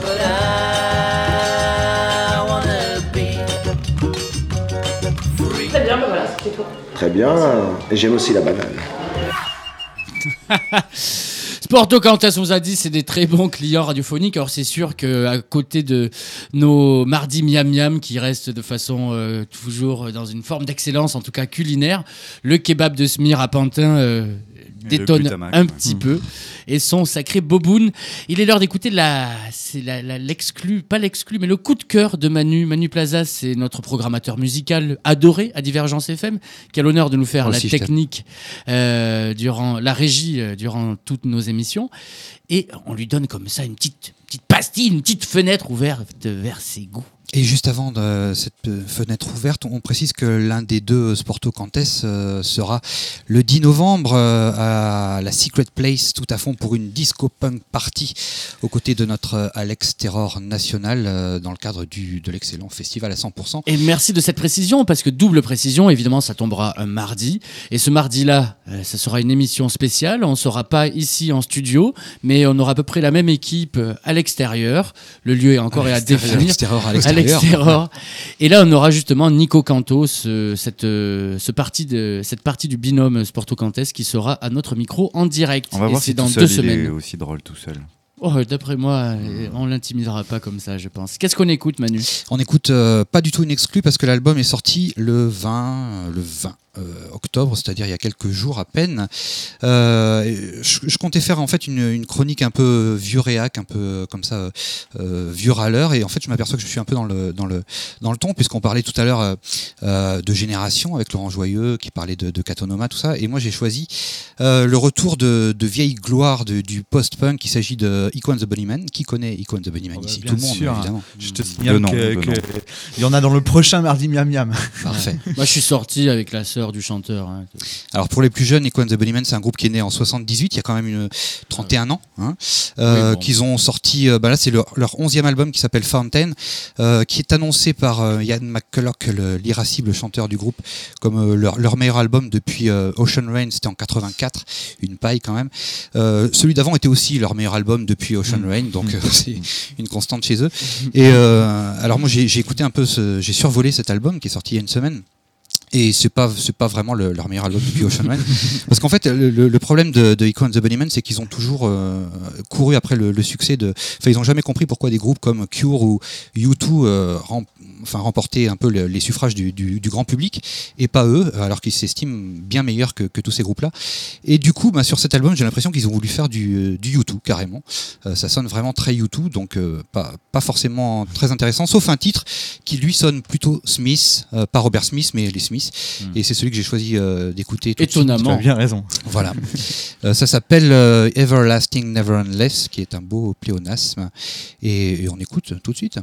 Très bien, bah voilà, c'était tout. Très bien. Et j'aime aussi la banane. (laughs) Sporto Cantas, on vous a dit, c'est des très bons clients radiophoniques. Alors c'est sûr que à côté de nos mardis miam miam qui restent de façon euh, toujours dans une forme d'excellence, en tout cas culinaire, le kebab de Smir à Pantin euh, détonne un ouais. petit peu et son sacré boboun. Il est l'heure d'écouter la, c'est la- l'exclu, pas l'exclu, mais le coup de cœur de Manu. Manu Plaza, c'est notre programmateur musical adoré à Divergence FM, qui a l'honneur de nous faire la technique euh, durant la régie euh, durant toutes nos émissions. et on lui donne comme ça une petite, petite pastille, une petite fenêtre ouverte vers ses goûts. Et juste avant de cette euh, fenêtre ouverte, on précise que l'un des deux Sporto Cantes euh, sera le 10 novembre euh, à la Secret Place tout à fond pour une disco punk party aux côtés de notre Alex Terror national dans le cadre du, de l'excellent festival à 100%. Et merci de cette précision, parce que double précision, évidemment, ça tombera un mardi. Et ce mardi-là, ça sera une émission spéciale. On ne sera pas ici en studio, mais on aura à peu près la même équipe à l'extérieur. Le lieu est encore À définir. à l'extérieur, à l'extérieur. L'extérieur. Et là, on aura justement Nico Canto, ce- cette, euh, ce parti de, cette partie du binôme Sporto Cantes qui sera à notre micro en direct. On va Et voir c'est si dans seul, deux il semaines. est aussi drôle tout seul. Oh, D'après moi, euh, on l'intimidera pas comme ça, je pense. Qu'est-ce qu'on écoute, Manu? On écoute euh, pas du tout une exclue parce que l'album est sorti le 20, euh, le 20 euh, octobre, c'est-à-dire il y a quelques jours à peine. Euh, je, je comptais faire en fait une, une chronique un peu vieux réac, un peu comme ça, euh, vieux râleur, et en fait je m'aperçois que je suis un peu dans le dans le dans le ton puisqu'on parlait tout à l'heure euh, euh, de génération avec Laurent Joyeux qui parlait de, de Katonoma, tout ça, et moi j'ai choisi euh, le retour de, de vieille gloire de- du post-punk. Il s'agit de and the Bunnymen. Qui connaît and the Bunnymen ici Bien Tout le monde, sûr. évidemment. Je te signale que- que- il y en a dans le prochain mardi miam miam. Parfait. Moi, je suis sorti avec la sœur du chanteur. hein. Alors pour les plus jeunes, Echo and the Bunnymen, c'est un groupe qui est né en 78, il y a quand même une 31 ans, hein, euh, Oui, bon. qu'ils ont sorti. euh, bah là, c'est leur, leur 11e album qui s'appelle Fountain, euh, qui est annoncé par euh, Ian McCulloch, le- l'irascible chanteur du groupe, comme euh, leur, leur meilleur album depuis euh, Ocean Rain, c'était en 84, une paille quand même. Euh, celui d'avant était aussi leur meilleur album depuis Ocean Mm. Rain, donc (laughs) euh, c'est une constante chez eux. Et euh, alors moi, j'ai écouté un peu, j'ai survolé cet album qui est sorti il y a une semaine. Et c'est pas c'est pas vraiment le- leur meilleur album depuis Ocean Rain (laughs) parce qu'en fait le, le- problème de, de Echo and the Bunnymen c'est qu'ils ont toujours euh, couru après le, le succès de enfin ils ont jamais compris pourquoi des groupes comme Cure ou U2 euh, enfin remportaient un peu le- les suffrages du, du- du grand public et pas eux alors qu'ils s'estiment bien meilleurs que, que tous ces groupes là et du coup bah, sur cet album j'ai l'impression qu'ils ont voulu faire du, du U2 carrément Euh, ça sonne vraiment très U2 donc euh, pas, pas forcément très intéressant sauf un titre qui lui sonne plutôt Smith euh, pas Robert Smith mais les Smiths et c'est celui que j'ai choisi euh, d'écouter tout de suite. Étonnamment. Tu as bien raison. (laughs) Voilà. Euh, ça s'appelle euh, Everlasting Never Unless, qui est un beau pléonasme. Et, et on écoute tout de suite.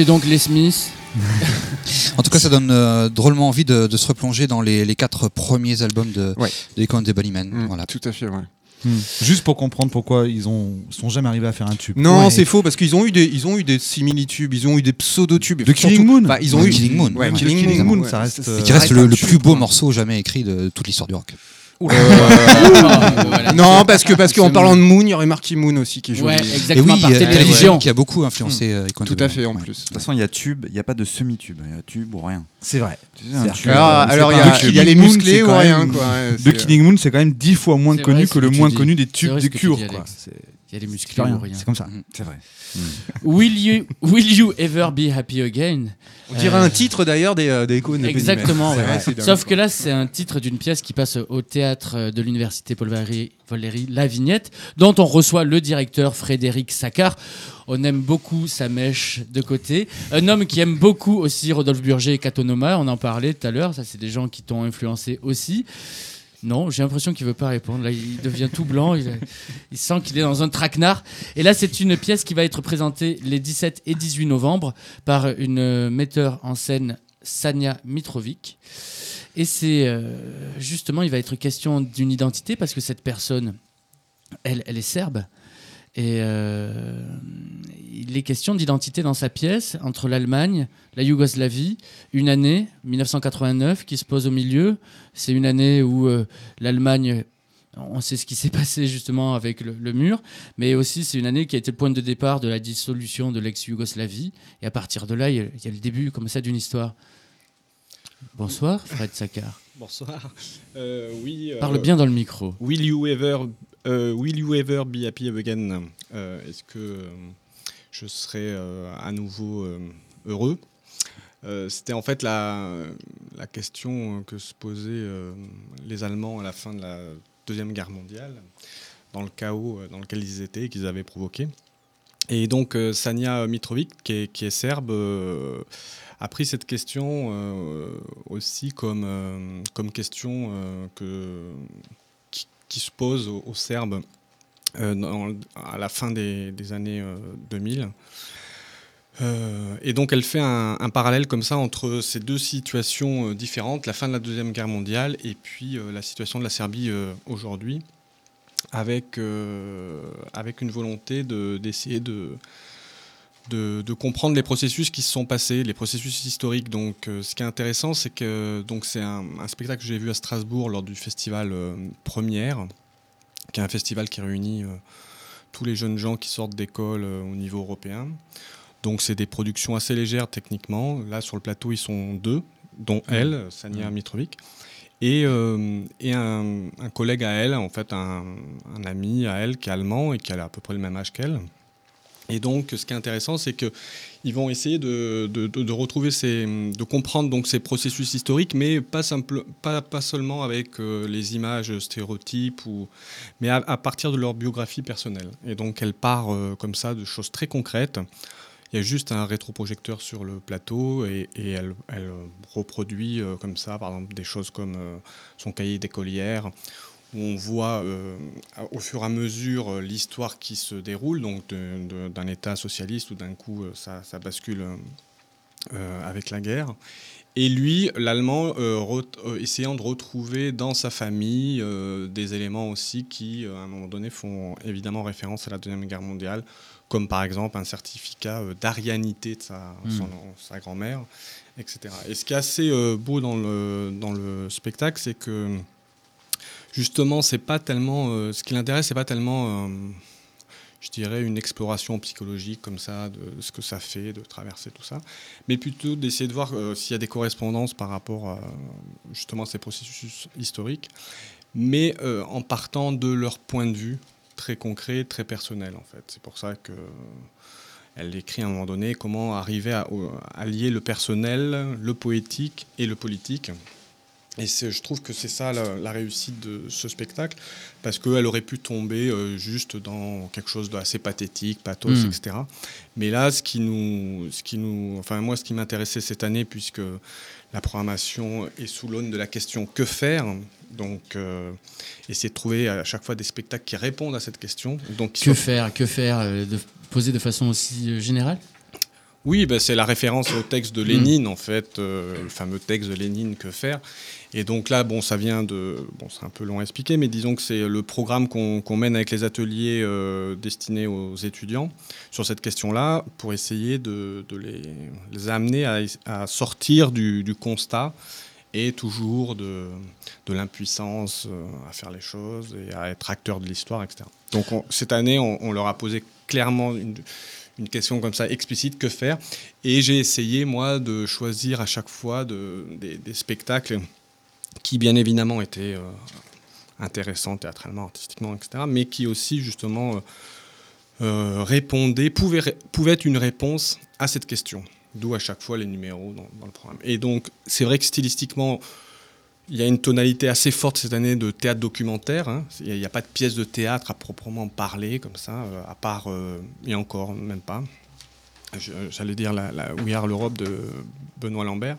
C'était donc les Smiths. (laughs) En tout cas, ça donne euh, drôlement envie de, de se replonger dans les, les quatre premiers albums de, Ouais. de Echo and the Bunnymen. voilà. Tout à fait, ouais. Hmm. Juste pour comprendre pourquoi ils ont sont jamais arrivés à faire un tube. Non, Ouais. c'est faux parce qu'ils ont eu des, ils ont eu des similitubes, ils ont eu des pseudo-tubes. De Killing Moon. Bah, ils ont Ouais, eu Killing Moon. Ouais, Ouais, Killing, Killing Moon, Moon, ouais. ça reste, euh, Qui reste le, le tube, plus beau quoi. morceau jamais écrit de toute l'histoire du rock. Voilà. (laughs) Non, parce que parce qu'en parlant de Moon, il y aurait Marty Moon aussi qui joli. Ouais, Et exactement, oui, par euh, télévision. qui a beaucoup influencé euh, and the Tout à fait en Ouais. plus. De toute façon, il y a tube, il n'y a pas de semi-tube. Il y a tube ou rien. C'est vrai. Alors, euh, il y a- les musclés ou rien, De c'est- Killing Moon, c'est quand même dix fois moins connu que le moins connu des tubes tu Cure. Il y a les muscles rien, rien. c'est comme ça. C'est vrai. Will you, will you ever be happy again? On dirait Euh, un titre d'ailleurs des, euh, des Echo and the Exactement. Ouais. Vrai, Sauf que là, c'est un titre d'une pièce qui passe au théâtre de l'université Paul Valéry, Valéry La Vignette, dont on reçoit le directeur Frédéric Saccard. On aime beaucoup sa mèche de côté. Un homme qui aime beaucoup aussi Rodolphe Burger et Catonoma. On en parlait tout à l'heure. Ça, c'est des gens qui t'ont influencé aussi. Non, j'ai l'impression qu'il veut pas répondre. Là, il devient tout blanc. Il, sent qu'il est dans un traquenard. Et là, c'est une pièce qui va être présentée les 17 et 18 novembre par une metteur en scène, Sania Mitrovic. Et c'est euh, justement, il va être question d'une identité parce que cette personne, elle, elle est serbe. Et euh, il est question d'identité dans sa pièce entre l'Allemagne, la Yougoslavie, une année, 1989, qui se pose au milieu. C'est une année où euh, l'Allemagne, on sait ce qui s'est passé justement avec le, le mur, mais aussi c'est une année qui a été le point de départ de la dissolution de l'ex-Yougoslavie. Et à partir de là, il y a, il y a le début comme ça d'une histoire. Bonsoir, Fred Saccard. Bonsoir. Euh, oui. Parle bien dans le micro. Will you ever, euh, will you ever be happy again Euh, Est-ce que euh, je serai euh, à nouveau euh, heureux? Euh, C'était en fait la, question que se posaient euh, les Allemands à la fin de la deuxième guerre mondiale, dans le chaos euh, dans lequel ils étaient et qu'ils avaient provoqué. Et donc euh, Sania Mitrovic, qui est, serbe, euh, a pris cette question euh, aussi comme, euh, question euh, que, qui, se pose aux, Serbes euh, à la fin des, années euh, 2000. Euh, et donc elle fait un, parallèle comme ça entre ces deux situations euh, différentes, la fin de la Deuxième Guerre mondiale et puis euh, la situation de la Serbie euh, aujourd'hui, avec, euh, avec une volonté de- d'essayer de, de, de comprendre les processus qui se sont passés, les processus historiques. Donc, euh, ce qui est intéressant, c'est que donc c'est un, un spectacle que j'ai vu à Strasbourg lors du festival euh, Première, qui est un festival qui réunit euh, tous les jeunes gens qui sortent d'école au niveau européen. Donc, c'est des productions assez légères techniquement. Là, sur le plateau, ils sont deux, dont elle, Sania Mitrovic. Et, et un, un collègue à elle, en fait, un, un ami à elle qui est allemand et qui a à peu près le même âge qu'elle. Et donc, ce qui est intéressant, c'est qu'ils vont essayer de, retrouver de comprendre donc ces processus historiques, mais pas, simple, pas, seulement avec euh, les images stéréotypes, mais à, partir de leur biographie personnelle. Et donc, elle part euh, comme ça de choses très concrètes. Il y a juste un rétroprojecteur sur le plateau et, elle, reproduit euh, comme ça, par exemple, des choses comme son cahier d'écolière, où on voit euh, au fur et à mesure euh, l'histoire qui se déroule, donc d'un État socialiste où d'un coup euh, ça, ça bascule euh, avec la guerre. Et lui, l'Allemand, euh, essayant de retrouver dans sa famille des éléments aussi qui, à un moment donné, font évidemment référence à la Deuxième Guerre mondiale, comme par exemple un certificat d'arianité de sa, Mm. sa grand-mère, etc. Et ce qui est assez beau dans le, dans le spectacle, c'est que justement, c'est pas tellement. euh, ce qui l'intéresse, c'est pas tellement, euh, je dirais, une exploration psychologique comme ça de ce que ça fait de traverser tout ça, mais plutôt d'essayer de voir euh, s'il y a des correspondances par rapport à justement ces processus historiques, mais en partant de leur point de vue très concret, très personnel en fait. C'est pour ça que elle écrit à un moment donné comment arriver à, à lier le personnel, le poétique et le politique. Et je trouve que c'est ça la, la réussite de ce spectacle, parce qu'elle aurait pu tomber euh, juste dans quelque chose d'assez pathétique, pathos, Mm. etc. Mais là, ce qui nous, ce qui nous, enfin moi, ce qui m'intéressait cette année, puisque la programmation est sous l'aune de la question que faire, donc euh, essayer de trouver à chaque fois des spectacles qui répondent à cette question. Donc Que faire Que faire euh, de, Poser de façon aussi euh, générale? Oui, bah, c'est la référence au texte de Lénine, en fait, euh, le fameux texte de Lénine, Que faire Et donc là, bon, ça vient de. Bon, c'est un peu long à expliquer, mais disons que c'est le programme qu'on mène avec les ateliers euh, destinés aux étudiants sur cette question-là pour essayer de, les, amener à, sortir du, constat et toujours de, l'impuissance euh, à faire les choses et à être acteur de l'histoire, etc. Donc on- cette année, on, leur a posé clairement une, question comme ça explicite, que faire Et j'ai essayé, moi, de choisir à chaque fois de, des, des spectacles qui, bien évidemment, étaient euh, intéressants théâtralement, artistiquement, etc., mais qui aussi, justement, euh, euh, répondaient, pouvaient, ré- pouvaient être une réponse à cette question. D'où à chaque fois les numéros dans, le programme. Et donc, c'est vrai que stylistiquement, il y a une tonalité assez forte cette année de théâtre documentaire. hein. Il n'y a, pas de pièce de théâtre à proprement parler, comme ça, euh, à part, euh, et encore, même pas. J'allais dire la, la We Are l'Europe de Benoît Lambert.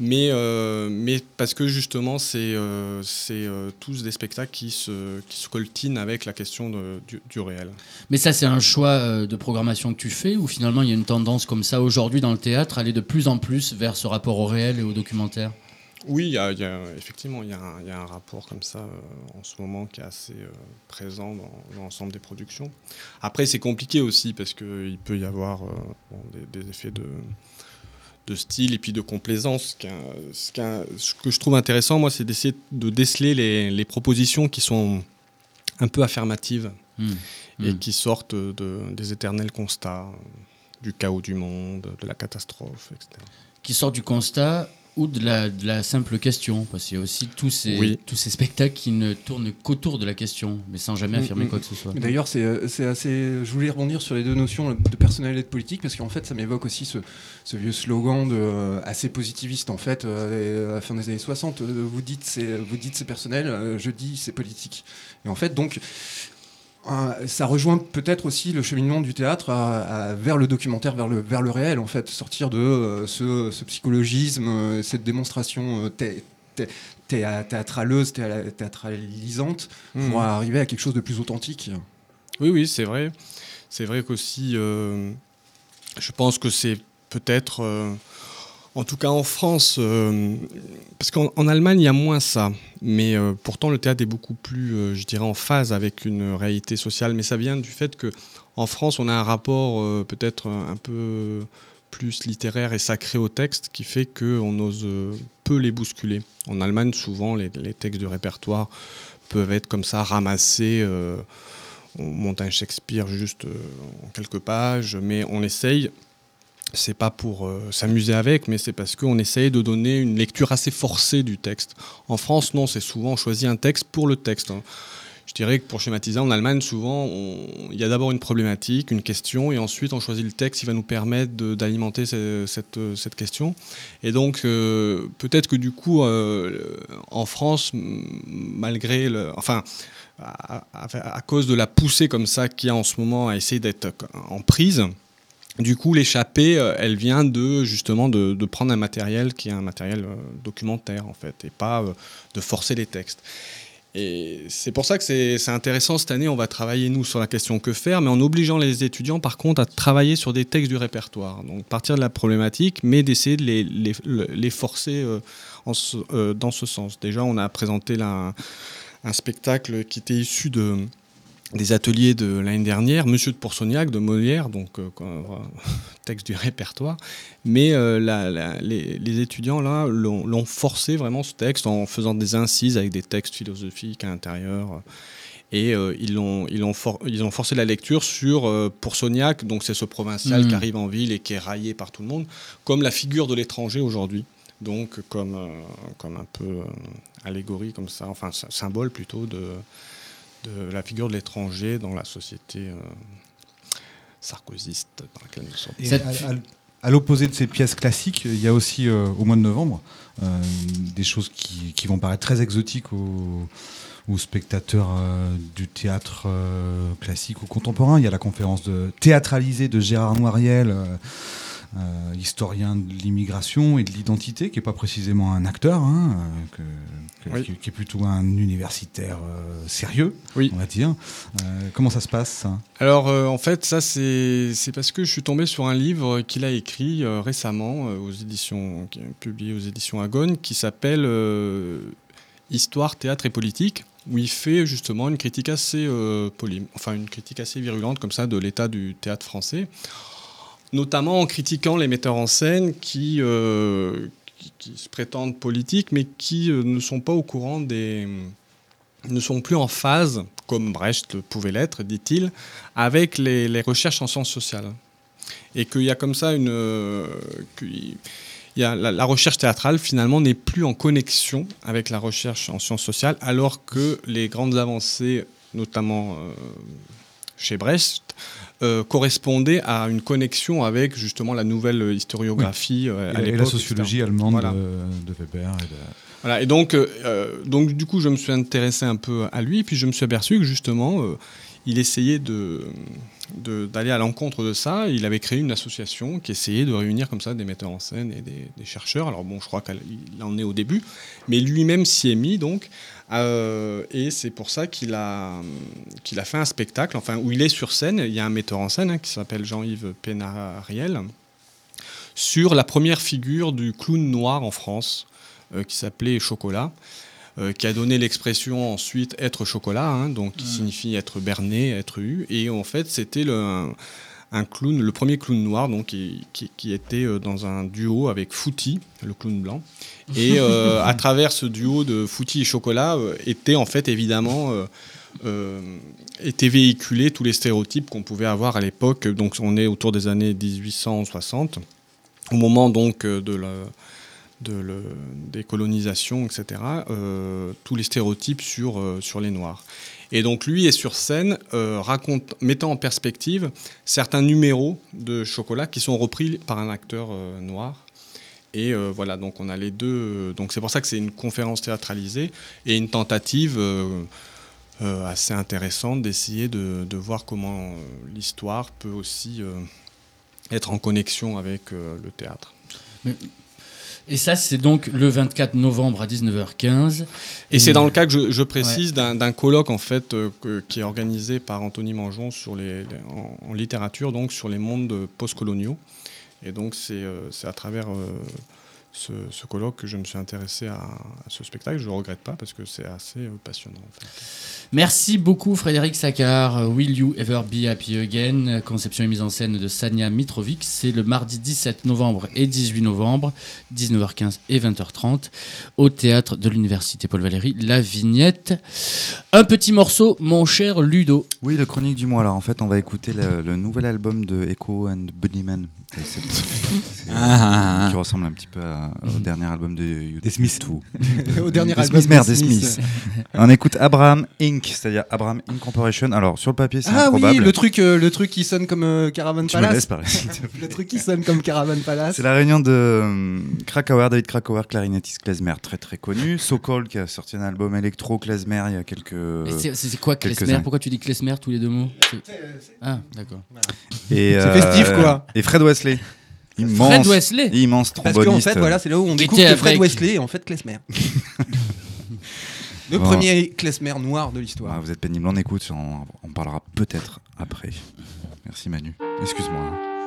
Mais, euh, mais parce que justement, c'est euh, c'est, euh, tous des spectacles qui se, qui se coltinent avec la question de- du, du réel. Mais ça, c'est un choix euh, de programmation que tu fais ou finalement il y a une tendance comme ça aujourd'hui dans le théâtre, aller de plus en plus vers ce rapport au réel et au documentaire? Oui, y a, y a- effectivement, il y, a un- il y a un rapport comme ça en ce moment qui est assez présent dans, dans l'ensemble des productions. Après, c'est compliqué aussi parce qu'il peut y avoir bon, des, des effets de, de style et puis de complaisance. Ce, que je trouve intéressant, moi, c'est d'essayer de déceler les, les propositions qui sont un peu affirmatives Hmm. et Hmm. qui sortent de, des éternels constats du chaos du monde, de la catastrophe, etc. qui sort du constat ou de la, de la simple question Parce qu'il y a aussi tous ces, Oui. tous ces spectacles qui ne tournent qu'autour de la question, mais sans jamais affirmer Mm, quoi mm. que ce soit. D'ailleurs, c'est euh, c'est assez. Je voulais rebondir sur les deux notions de personnel et de politique parce qu'en fait, ça m'évoque aussi ce, ce vieux slogan de, euh, assez positiviste en fait euh, à la fin des années 60. euh, Vous dites c'est vous dites c'est personnel, je dis c'est politique. Et en fait, donc. Euh, Ça rejoint peut-être aussi le cheminement du théâtre à- à- vers le documentaire, vers le, vers le réel, en fait, sortir de euh, ce, ce psychologisme, euh, cette démonstration euh, thé- thé- théa- théâtraleuse, théâtralisante, Mhm. pour arriver à quelque chose de plus authentique. Oui, oui, c'est vrai. C'est vrai qu'aussi, je pense que c'est peut-être, en tout cas en France, euh, parce qu'en en Allemagne, il y a moins ça. Mais euh, pourtant, le théâtre est beaucoup plus, euh, je dirais, en phase avec une réalité sociale. Mais ça vient du fait que France, on a un rapport peut-être un peu plus littéraire et sacré au texte qui fait qu'on ose peu les bousculer. En Allemagne, souvent, les, les textes de répertoire peuvent être comme ça ramassés. on monte un Shakespeare juste en quelques pages, mais on essaye, c'est pas pour euh, s'amuser avec, mais c'est parce qu'on essaye de donner une lecture assez forcée du texte. En France, non, c'est souvent on choisit un texte pour le texte. hein. Je dirais que pour schématiser, en Allemagne, souvent, il y a d'abord une problématique, une question, et ensuite on choisit le texte qui va nous permettre d'alimenter euh, cette question. Et donc, euh, peut-être que du coup, en France, malgré le. Enfin, à cause de la poussée comme ça qu'il y a en ce moment à essayer d'être en prise, du coup, l'échappée, euh, elle vient de justement de, prendre un matériel qui est un matériel euh, documentaire en fait, et pas euh, de forcer les textes. Et c'est pour ça que c'est intéressant cette année. On va travailler nous sur la question que faire, mais en obligeant les étudiants par contre à travailler sur des textes du répertoire. Donc partir de la problématique, mais d'essayer de les, les, forcer dans ce sens. Déjà, on a présenté là un spectacle qui était issu de des ateliers de l'année dernière, Monsieur de Poursognac de Molière, donc euh, voilà, (laughs) texte du répertoire. Mais euh, la- la- les, les étudiants là l'ont forcé vraiment ce texte en faisant des incises avec des textes philosophiques à l'intérieur. Et euh, ils, ont for- ils ont forcé la lecture sur euh, Poursognac, donc c'est ce provincial qui arrive en ville et qui est raillé par tout le monde, comme la figure de l'étranger aujourd'hui. Donc comme, euh, comme un peu euh, allégorie comme ça, enfin sy- symbole plutôt de, de la figure de l'étranger dans la société euh, sarkozyste dans laquelle nous sommes. Et à, à- à l'opposé de ces pièces classiques, il y a aussi euh, au mois de novembre euh, des choses qui, qui vont paraître très exotiques aux, aux spectateurs euh, du théâtre euh, classique ou contemporain. Il y a la conférence de théâtralisée de Gérard Noiriel. Euh, historien de l'immigration et de l'identité, qui n'est pas précisément un acteur, hein, euh, que- que- Oui. qui, qui est plutôt un universitaire euh, sérieux, Oui. on va dire. Euh, comment ça se passe ça? Alors en fait, ça c'est parce que je suis tombé sur un livre qu'il a écrit récemment aux éditions, qui est publié aux éditions Agone, qui s'appelle Histoire, théâtre et politique, où il fait justement une critique assez euh, poly- enfin une critique assez virulente comme ça de l'état du théâtre français, notamment en critiquant les metteurs en scène qui euh, qui, se prétendent politiques, mais qui euh, ne sont pas au courant des ne sont plus en phase, comme Brecht pouvait l'être, dit-il, avec les, recherches en sciences sociales. Et qu'il y a comme ça une. euh, y a la, la recherche théâtrale, finalement, n'est plus en connexion avec la recherche en sciences sociales, alors que les grandes avancées, notamment chez Brecht, euh, correspondaient à une connexion avec justement la nouvelle historiographie euh, et, la etc. sociologie allemande Voilà. de, Weber. et de- Voilà, et donc, euh, donc du coup, je me suis intéressé un peu à lui, puis je me suis aperçu que justement, il essayait de de- d'aller à l'encontre de ça. Il avait créé une association qui essayait de réunir comme ça des metteurs en scène et des, des chercheurs. Alors bon, je crois qu'il en est au début, mais lui-même s'y est mis donc, Euh, et c'est pour ça qu'il a qu'il a fait un spectacle, enfin où il est sur scène. Il y a un metteur en scène hein, qui s'appelle Jean-Yves Pénariel sur la première figure du clown noir en France, euh, qui s'appelait Chocolat, euh, qui a donné l'expression ensuite être chocolat, hein, donc qui signifie être berné, être eu. Et en fait, c'était le, un, clown, le premier clown noir, donc qui, qui- qui était euh, dans un duo avec Fouti, le clown blanc. Et (laughs) euh, à travers ce duo de Fouti et Chocolat, euh, était en fait évidemment euh, étaient véhiculés tous les stéréotypes qu'on pouvait avoir à l'époque. Donc on est autour des années 1860, au moment donc de la de le- des colonisations, etc., euh, tous les stéréotypes sur, euh, sur les Noirs. Et donc lui est sur scène, euh, raconte, mettant en perspective certains numéros de Chocolat qui sont repris par un acteur euh, noir. Et euh, voilà, donc on a les deux. donc c'est pour ça que c'est une conférence théâtralisée et une tentative assez intéressante d'essayer de, voir comment l'histoire peut aussi être en connexion avec le théâtre. Et ça, c'est donc le 24 novembre à 19h15. Et c'est dans le cas que je, je précise Ouais. d'un- colloque en fait euh, que- qui est organisé par Anthony Mangeon sur les, les- en, en littérature donc sur les mondes postcoloniaux. Et donc c'est euh, à travers euh, ce, ce colloque que je me suis intéressé à, à ce spectacle. Je ne regrette pas parce que c'est assez euh, passionnant. en fait. Merci beaucoup Frédéric Saccard. Euh, Will You Ever Be Happy Again? Conception et mise en scène de Sania Mitrovic. C'est le mardi 17 novembre et 18 novembre, 19h15 et 20h30, au théâtre de l'Université Paul Valéry, La Vignette. Un petit morceau, mon cher Ludo. Oui, le chronique du mois. Alors en fait, on va écouter le, le nouvel album de Echo and Bunnyman. (laughs) C'est- c'est- Ah. qui ressemble un petit peu à- au dernier album de Des Smiths. (laughs) Au dernier des album Smiths, merde, des des Smiths. On écoute Abraham Inc., c'est-à-dire Abraham Incorporation. Alors sur le papier, c'est Ah improbable. oui, le truc, euh, le truc qui sonne comme euh, Caravan Tu me Palace. laisses parler, s'il te (laughs) plaît. le truc qui sonne comme Caravan Palace. C'est la réunion de euh, Krakauer, David Krakauer, clarinettiste klezmer, très très connu. Sokol qui a sorti un album électro klezmer il y a quelques. C'est- quoi Klezmer. Pourquoi tu dis Klezmer tous les deux mots? C'est- Ah, d'accord. C'est festif, quoi. Et Fred Wesley. Immense, Fred Wesley Immense Parce tromboniste. qu'en fait, voilà, c'est là où on Qui découvre que Fred avec- Wesley est en fait Klezmer. (laughs) le Bon. premier Klezmer noir de l'histoire. Ah, vous êtes pénible, on écoute, on, on parlera peut-être après. Merci Manu. Excuse-moi.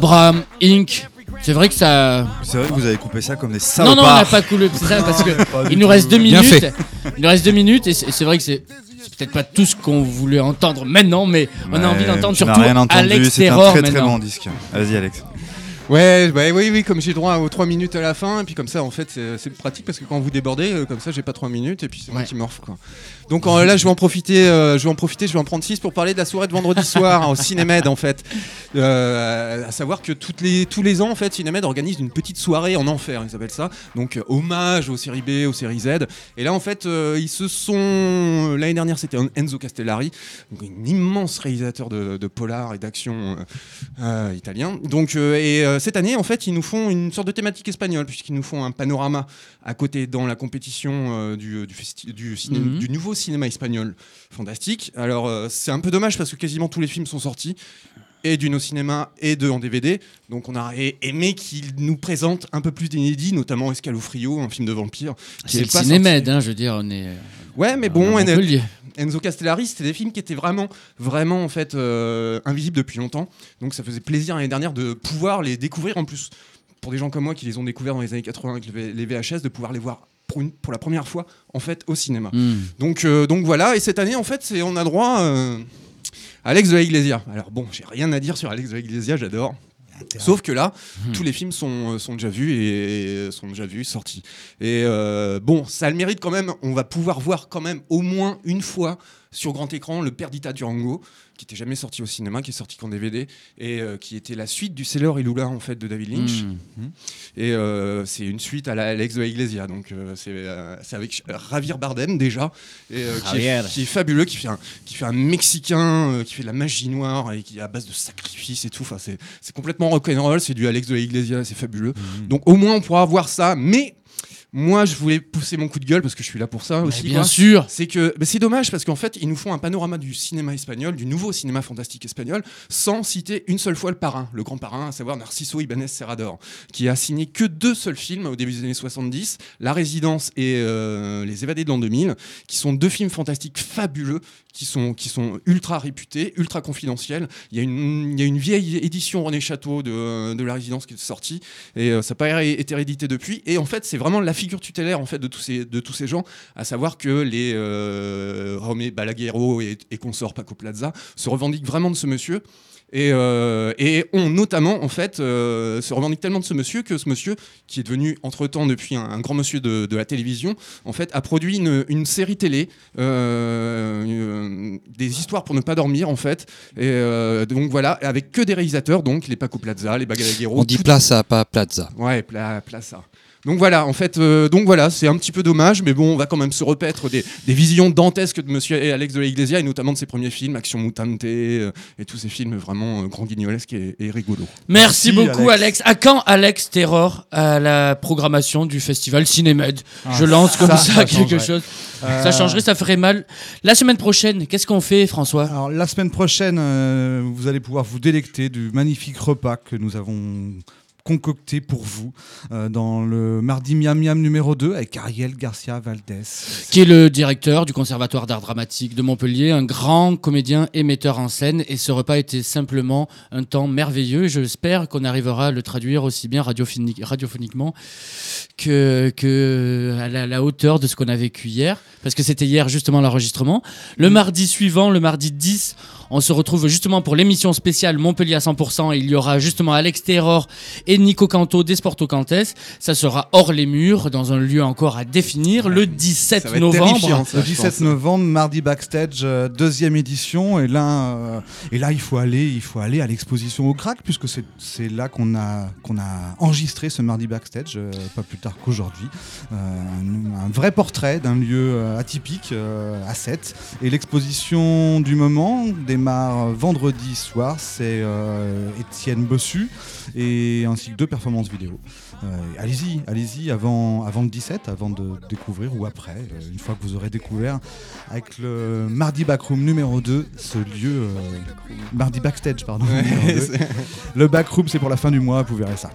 Abraham Inc. C'est vrai que ça. C'est vrai que vous avez coupé ça comme des Non, salopards. non, on n'a pas coulé ça (laughs) parce que Non, il nous reste deux minutes. fait. Il nous reste deux minutes et c'est vrai que c'est peut-être pas tout ce qu'on voulait entendre maintenant, mais on a envie d'entendre surtout rien entendu, c'est un très très bon disque. Vas-y Alex. Ouais, bah, oui, oui, comme j'ai droit aux 3 minutes à la fin, et puis comme ça, en fait, c'est pratique parce que quand vous débordez, euh, comme ça, j'ai pas 3 minutes, et puis c'est moi qui morphe, quoi. Donc là, je vais en profiter, euh, je vais en profiter, je vais en prendre 6 pour parler de la soirée de vendredi soir au Cinémed, en fait. Euh, à savoir que toutes les, tous les ans, en fait, Cinémed organise une petite soirée en enfer, ils appellent ça. Donc, euh, hommage aux séries B, aux séries Z. Et là, en fait, ils se sont. L'année dernière, c'était Enzo Castellari, un immense réalisateur de, de polar et d'action italien. Donc, et cette année, en fait, ils nous font une sorte de thématique espagnole, puisqu'ils nous font un panorama à côté dans la compétition euh, du, ciné- Mhm. du nouveau cinéma espagnol fantastique. Alors, euh, c'est un peu dommage parce que quasiment tous les films sont sortis et du no cinéma et de en DVD. Donc on aurait aimé qu'ils nous présentent un peu plus d'inédits, notamment Escalofrio, un film de vampire. C'est est le pas sorti. hein, je veux dire, on est. euh, Ouais, mais à bon, En-. Enzo Castellari, c'était des films qui étaient vraiment, vraiment en fait euh, invisibles depuis longtemps. Donc ça faisait plaisir l'année dernière de pouvoir les découvrir en plus. Pour des gens comme moi qui les ont découverts dans les années 80 avec les VHS, de pouvoir les voir pour, une- pour la première fois en fait au cinéma. Mm. Donc, euh, donc voilà, et cette année en fait, on a droit euh, Alex de la Iglesia. Alors bon, j'ai rien à dire sur Alex de la Iglesia, j'adore. Sauf que là, tous les films sont, sont déjà vus et sont déjà vus, sortis. Et euh, bon, ça a le mérite quand même. On va pouvoir voir quand même au moins une fois sur grand écran le Perdita Durango, qui n'était jamais sorti au cinéma, qui est sorti qu'en DVD et euh, qui était la suite du Sailor et Lula en fait de David Lynch. Mm. Et euh, c'est une suite à la Alex de la Iglesia. Donc euh, c'est avec Javier Bardem déjà, et, qui, est, Javier. qui est fabuleux, qui fait un, qui fait un Mexicain, qui fait de la magie noire et qui est à base de sacrifices et tout. Enfin, c'est complètement rock'n'roll, c'est du Alex de la Iglesia, c'est fabuleux. Mhm. Donc au moins on pourra voir ça, mais moi, je voulais pousser mon coup de gueule parce que je suis là pour ça aussi. bien quoi. sûr. C'est que bah, c'est dommage parce qu'en fait, ils nous font un panorama du cinéma espagnol, du nouveau cinéma fantastique espagnol, sans citer une seule fois le parrain, le grand parrain, à savoir Narciso Ibanez Serrador, qui a signé que deux seuls films au début des années 70, La Résidence et euh, Les Évadés de l'an 2000, qui sont deux films fantastiques fabuleux, qui sont, ultra réputés, ultra confidentiels. Il y a une, vieille édition René Château de, La Résidence qui est sortie, et euh, ça n'a pas été réédité depuis. Et en fait, c'est vraiment la figure tutélaire en fait, de, tous ces, de tous ces gens, à savoir que les euh, Romé Balaguerro et, et consorts Paco Plaza se revendiquent vraiment de ce monsieur. Et, euh, et ont notamment, en fait, euh, se revendiquent tellement de ce monsieur que ce monsieur, qui est devenu entre-temps depuis un, un grand monsieur de, de la télévision, en fait, a produit une, une série télé, euh, euh, des histoires pour ne pas dormir, en fait. Et donc voilà, avec que des réalisateurs, donc les Paco Plaza, les Balaguerro. On dit tout- Plaza, pas Plaza. Ouais, pla, Plaza. Donc voilà, en fait, euh, donc voilà, c'est un petit peu dommage, mais bon, on va quand même se repaître des, des visions dantesques de Monsieur Alex de la Iglesia et notamment de ses premiers films, Action Mutante euh, et tous ces films vraiment euh, grand guignolesques et, et rigolos. Merci, beaucoup, Alex. À quand Alex Terror à la programmation du festival Cinémed Ah, Je lance comme ça, ça, ça quelque changerait. chose. Euh, Ça changerait, ça ferait mal. La semaine prochaine, qu'est-ce qu'on fait, François? Alors, la semaine prochaine, euh, vous allez pouvoir vous délecter du magnifique repas que nous avons concocté pour vous euh, dans le mardi Miam Miam numéro 2 avec Ariel Garcia Valdez. qui est le directeur du Conservatoire d'art dramatique de Montpellier, un grand comédien et metteur en scène. Et ce repas était simplement un temps merveilleux. J'espère qu'on arrivera à le traduire aussi bien radiophonique- radiophoniquement que, que à la, la hauteur de ce qu'on a vécu hier, parce que c'était hier justement l'enregistrement. Le mardi suivant, le mardi 10, on se retrouve justement pour l'émission spéciale Montpellier à 100%. Et il y aura justement Alex Terror et Nico Canto des Sporto Cantes. Ça sera hors les murs, dans un lieu encore à définir, le 17 novembre. le 17 novembre, mardi backstage, euh, deuxième édition. Et là, euh, et là, il faut aller, il faut aller à l'exposition au Crac, puisque c'est là qu'on a qu'on a enregistré ce mardi backstage, euh, pas plus tard qu'aujourd'hui. Euh, un, un vrai portrait d'un lieu atypique euh, à 7. Et l'exposition du moment vendredi soir. C'est euh, Étienne Bossu et ainsi que deux performances vidéo. Euh, allez-y, allez-y avant, avant le 17, avant de découvrir ou après, euh, une fois que vous aurez découvert avec le Mardi Backroom numéro 2, ce lieu. euh, Mardi Backstage, pardon. Ouais, le Backroom, c'est pour la fin du mois, vous verrez ça.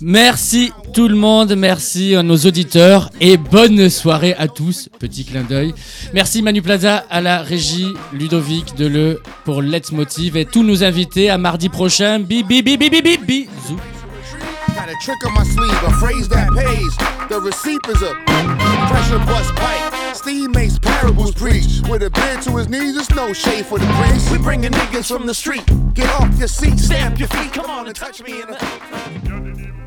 Merci tout le monde, merci à nos auditeurs et bonne soirée à tous. Petit clin d'œil. Merci Manu Plaza à la régie, Ludovic Deleu pour Let's Motive et tous nos invités à mardi prochain. Bi bi bi bi bi bi bisous. A trick on my sleeve, a phrase that pays. The receipt is a pressure bust pipe. Steve makes parables preach. With a bend to his knees, it's no shade for the priest. We bringing niggas from the street. Get off your seat, stamp your feet. Come on and touch me in the.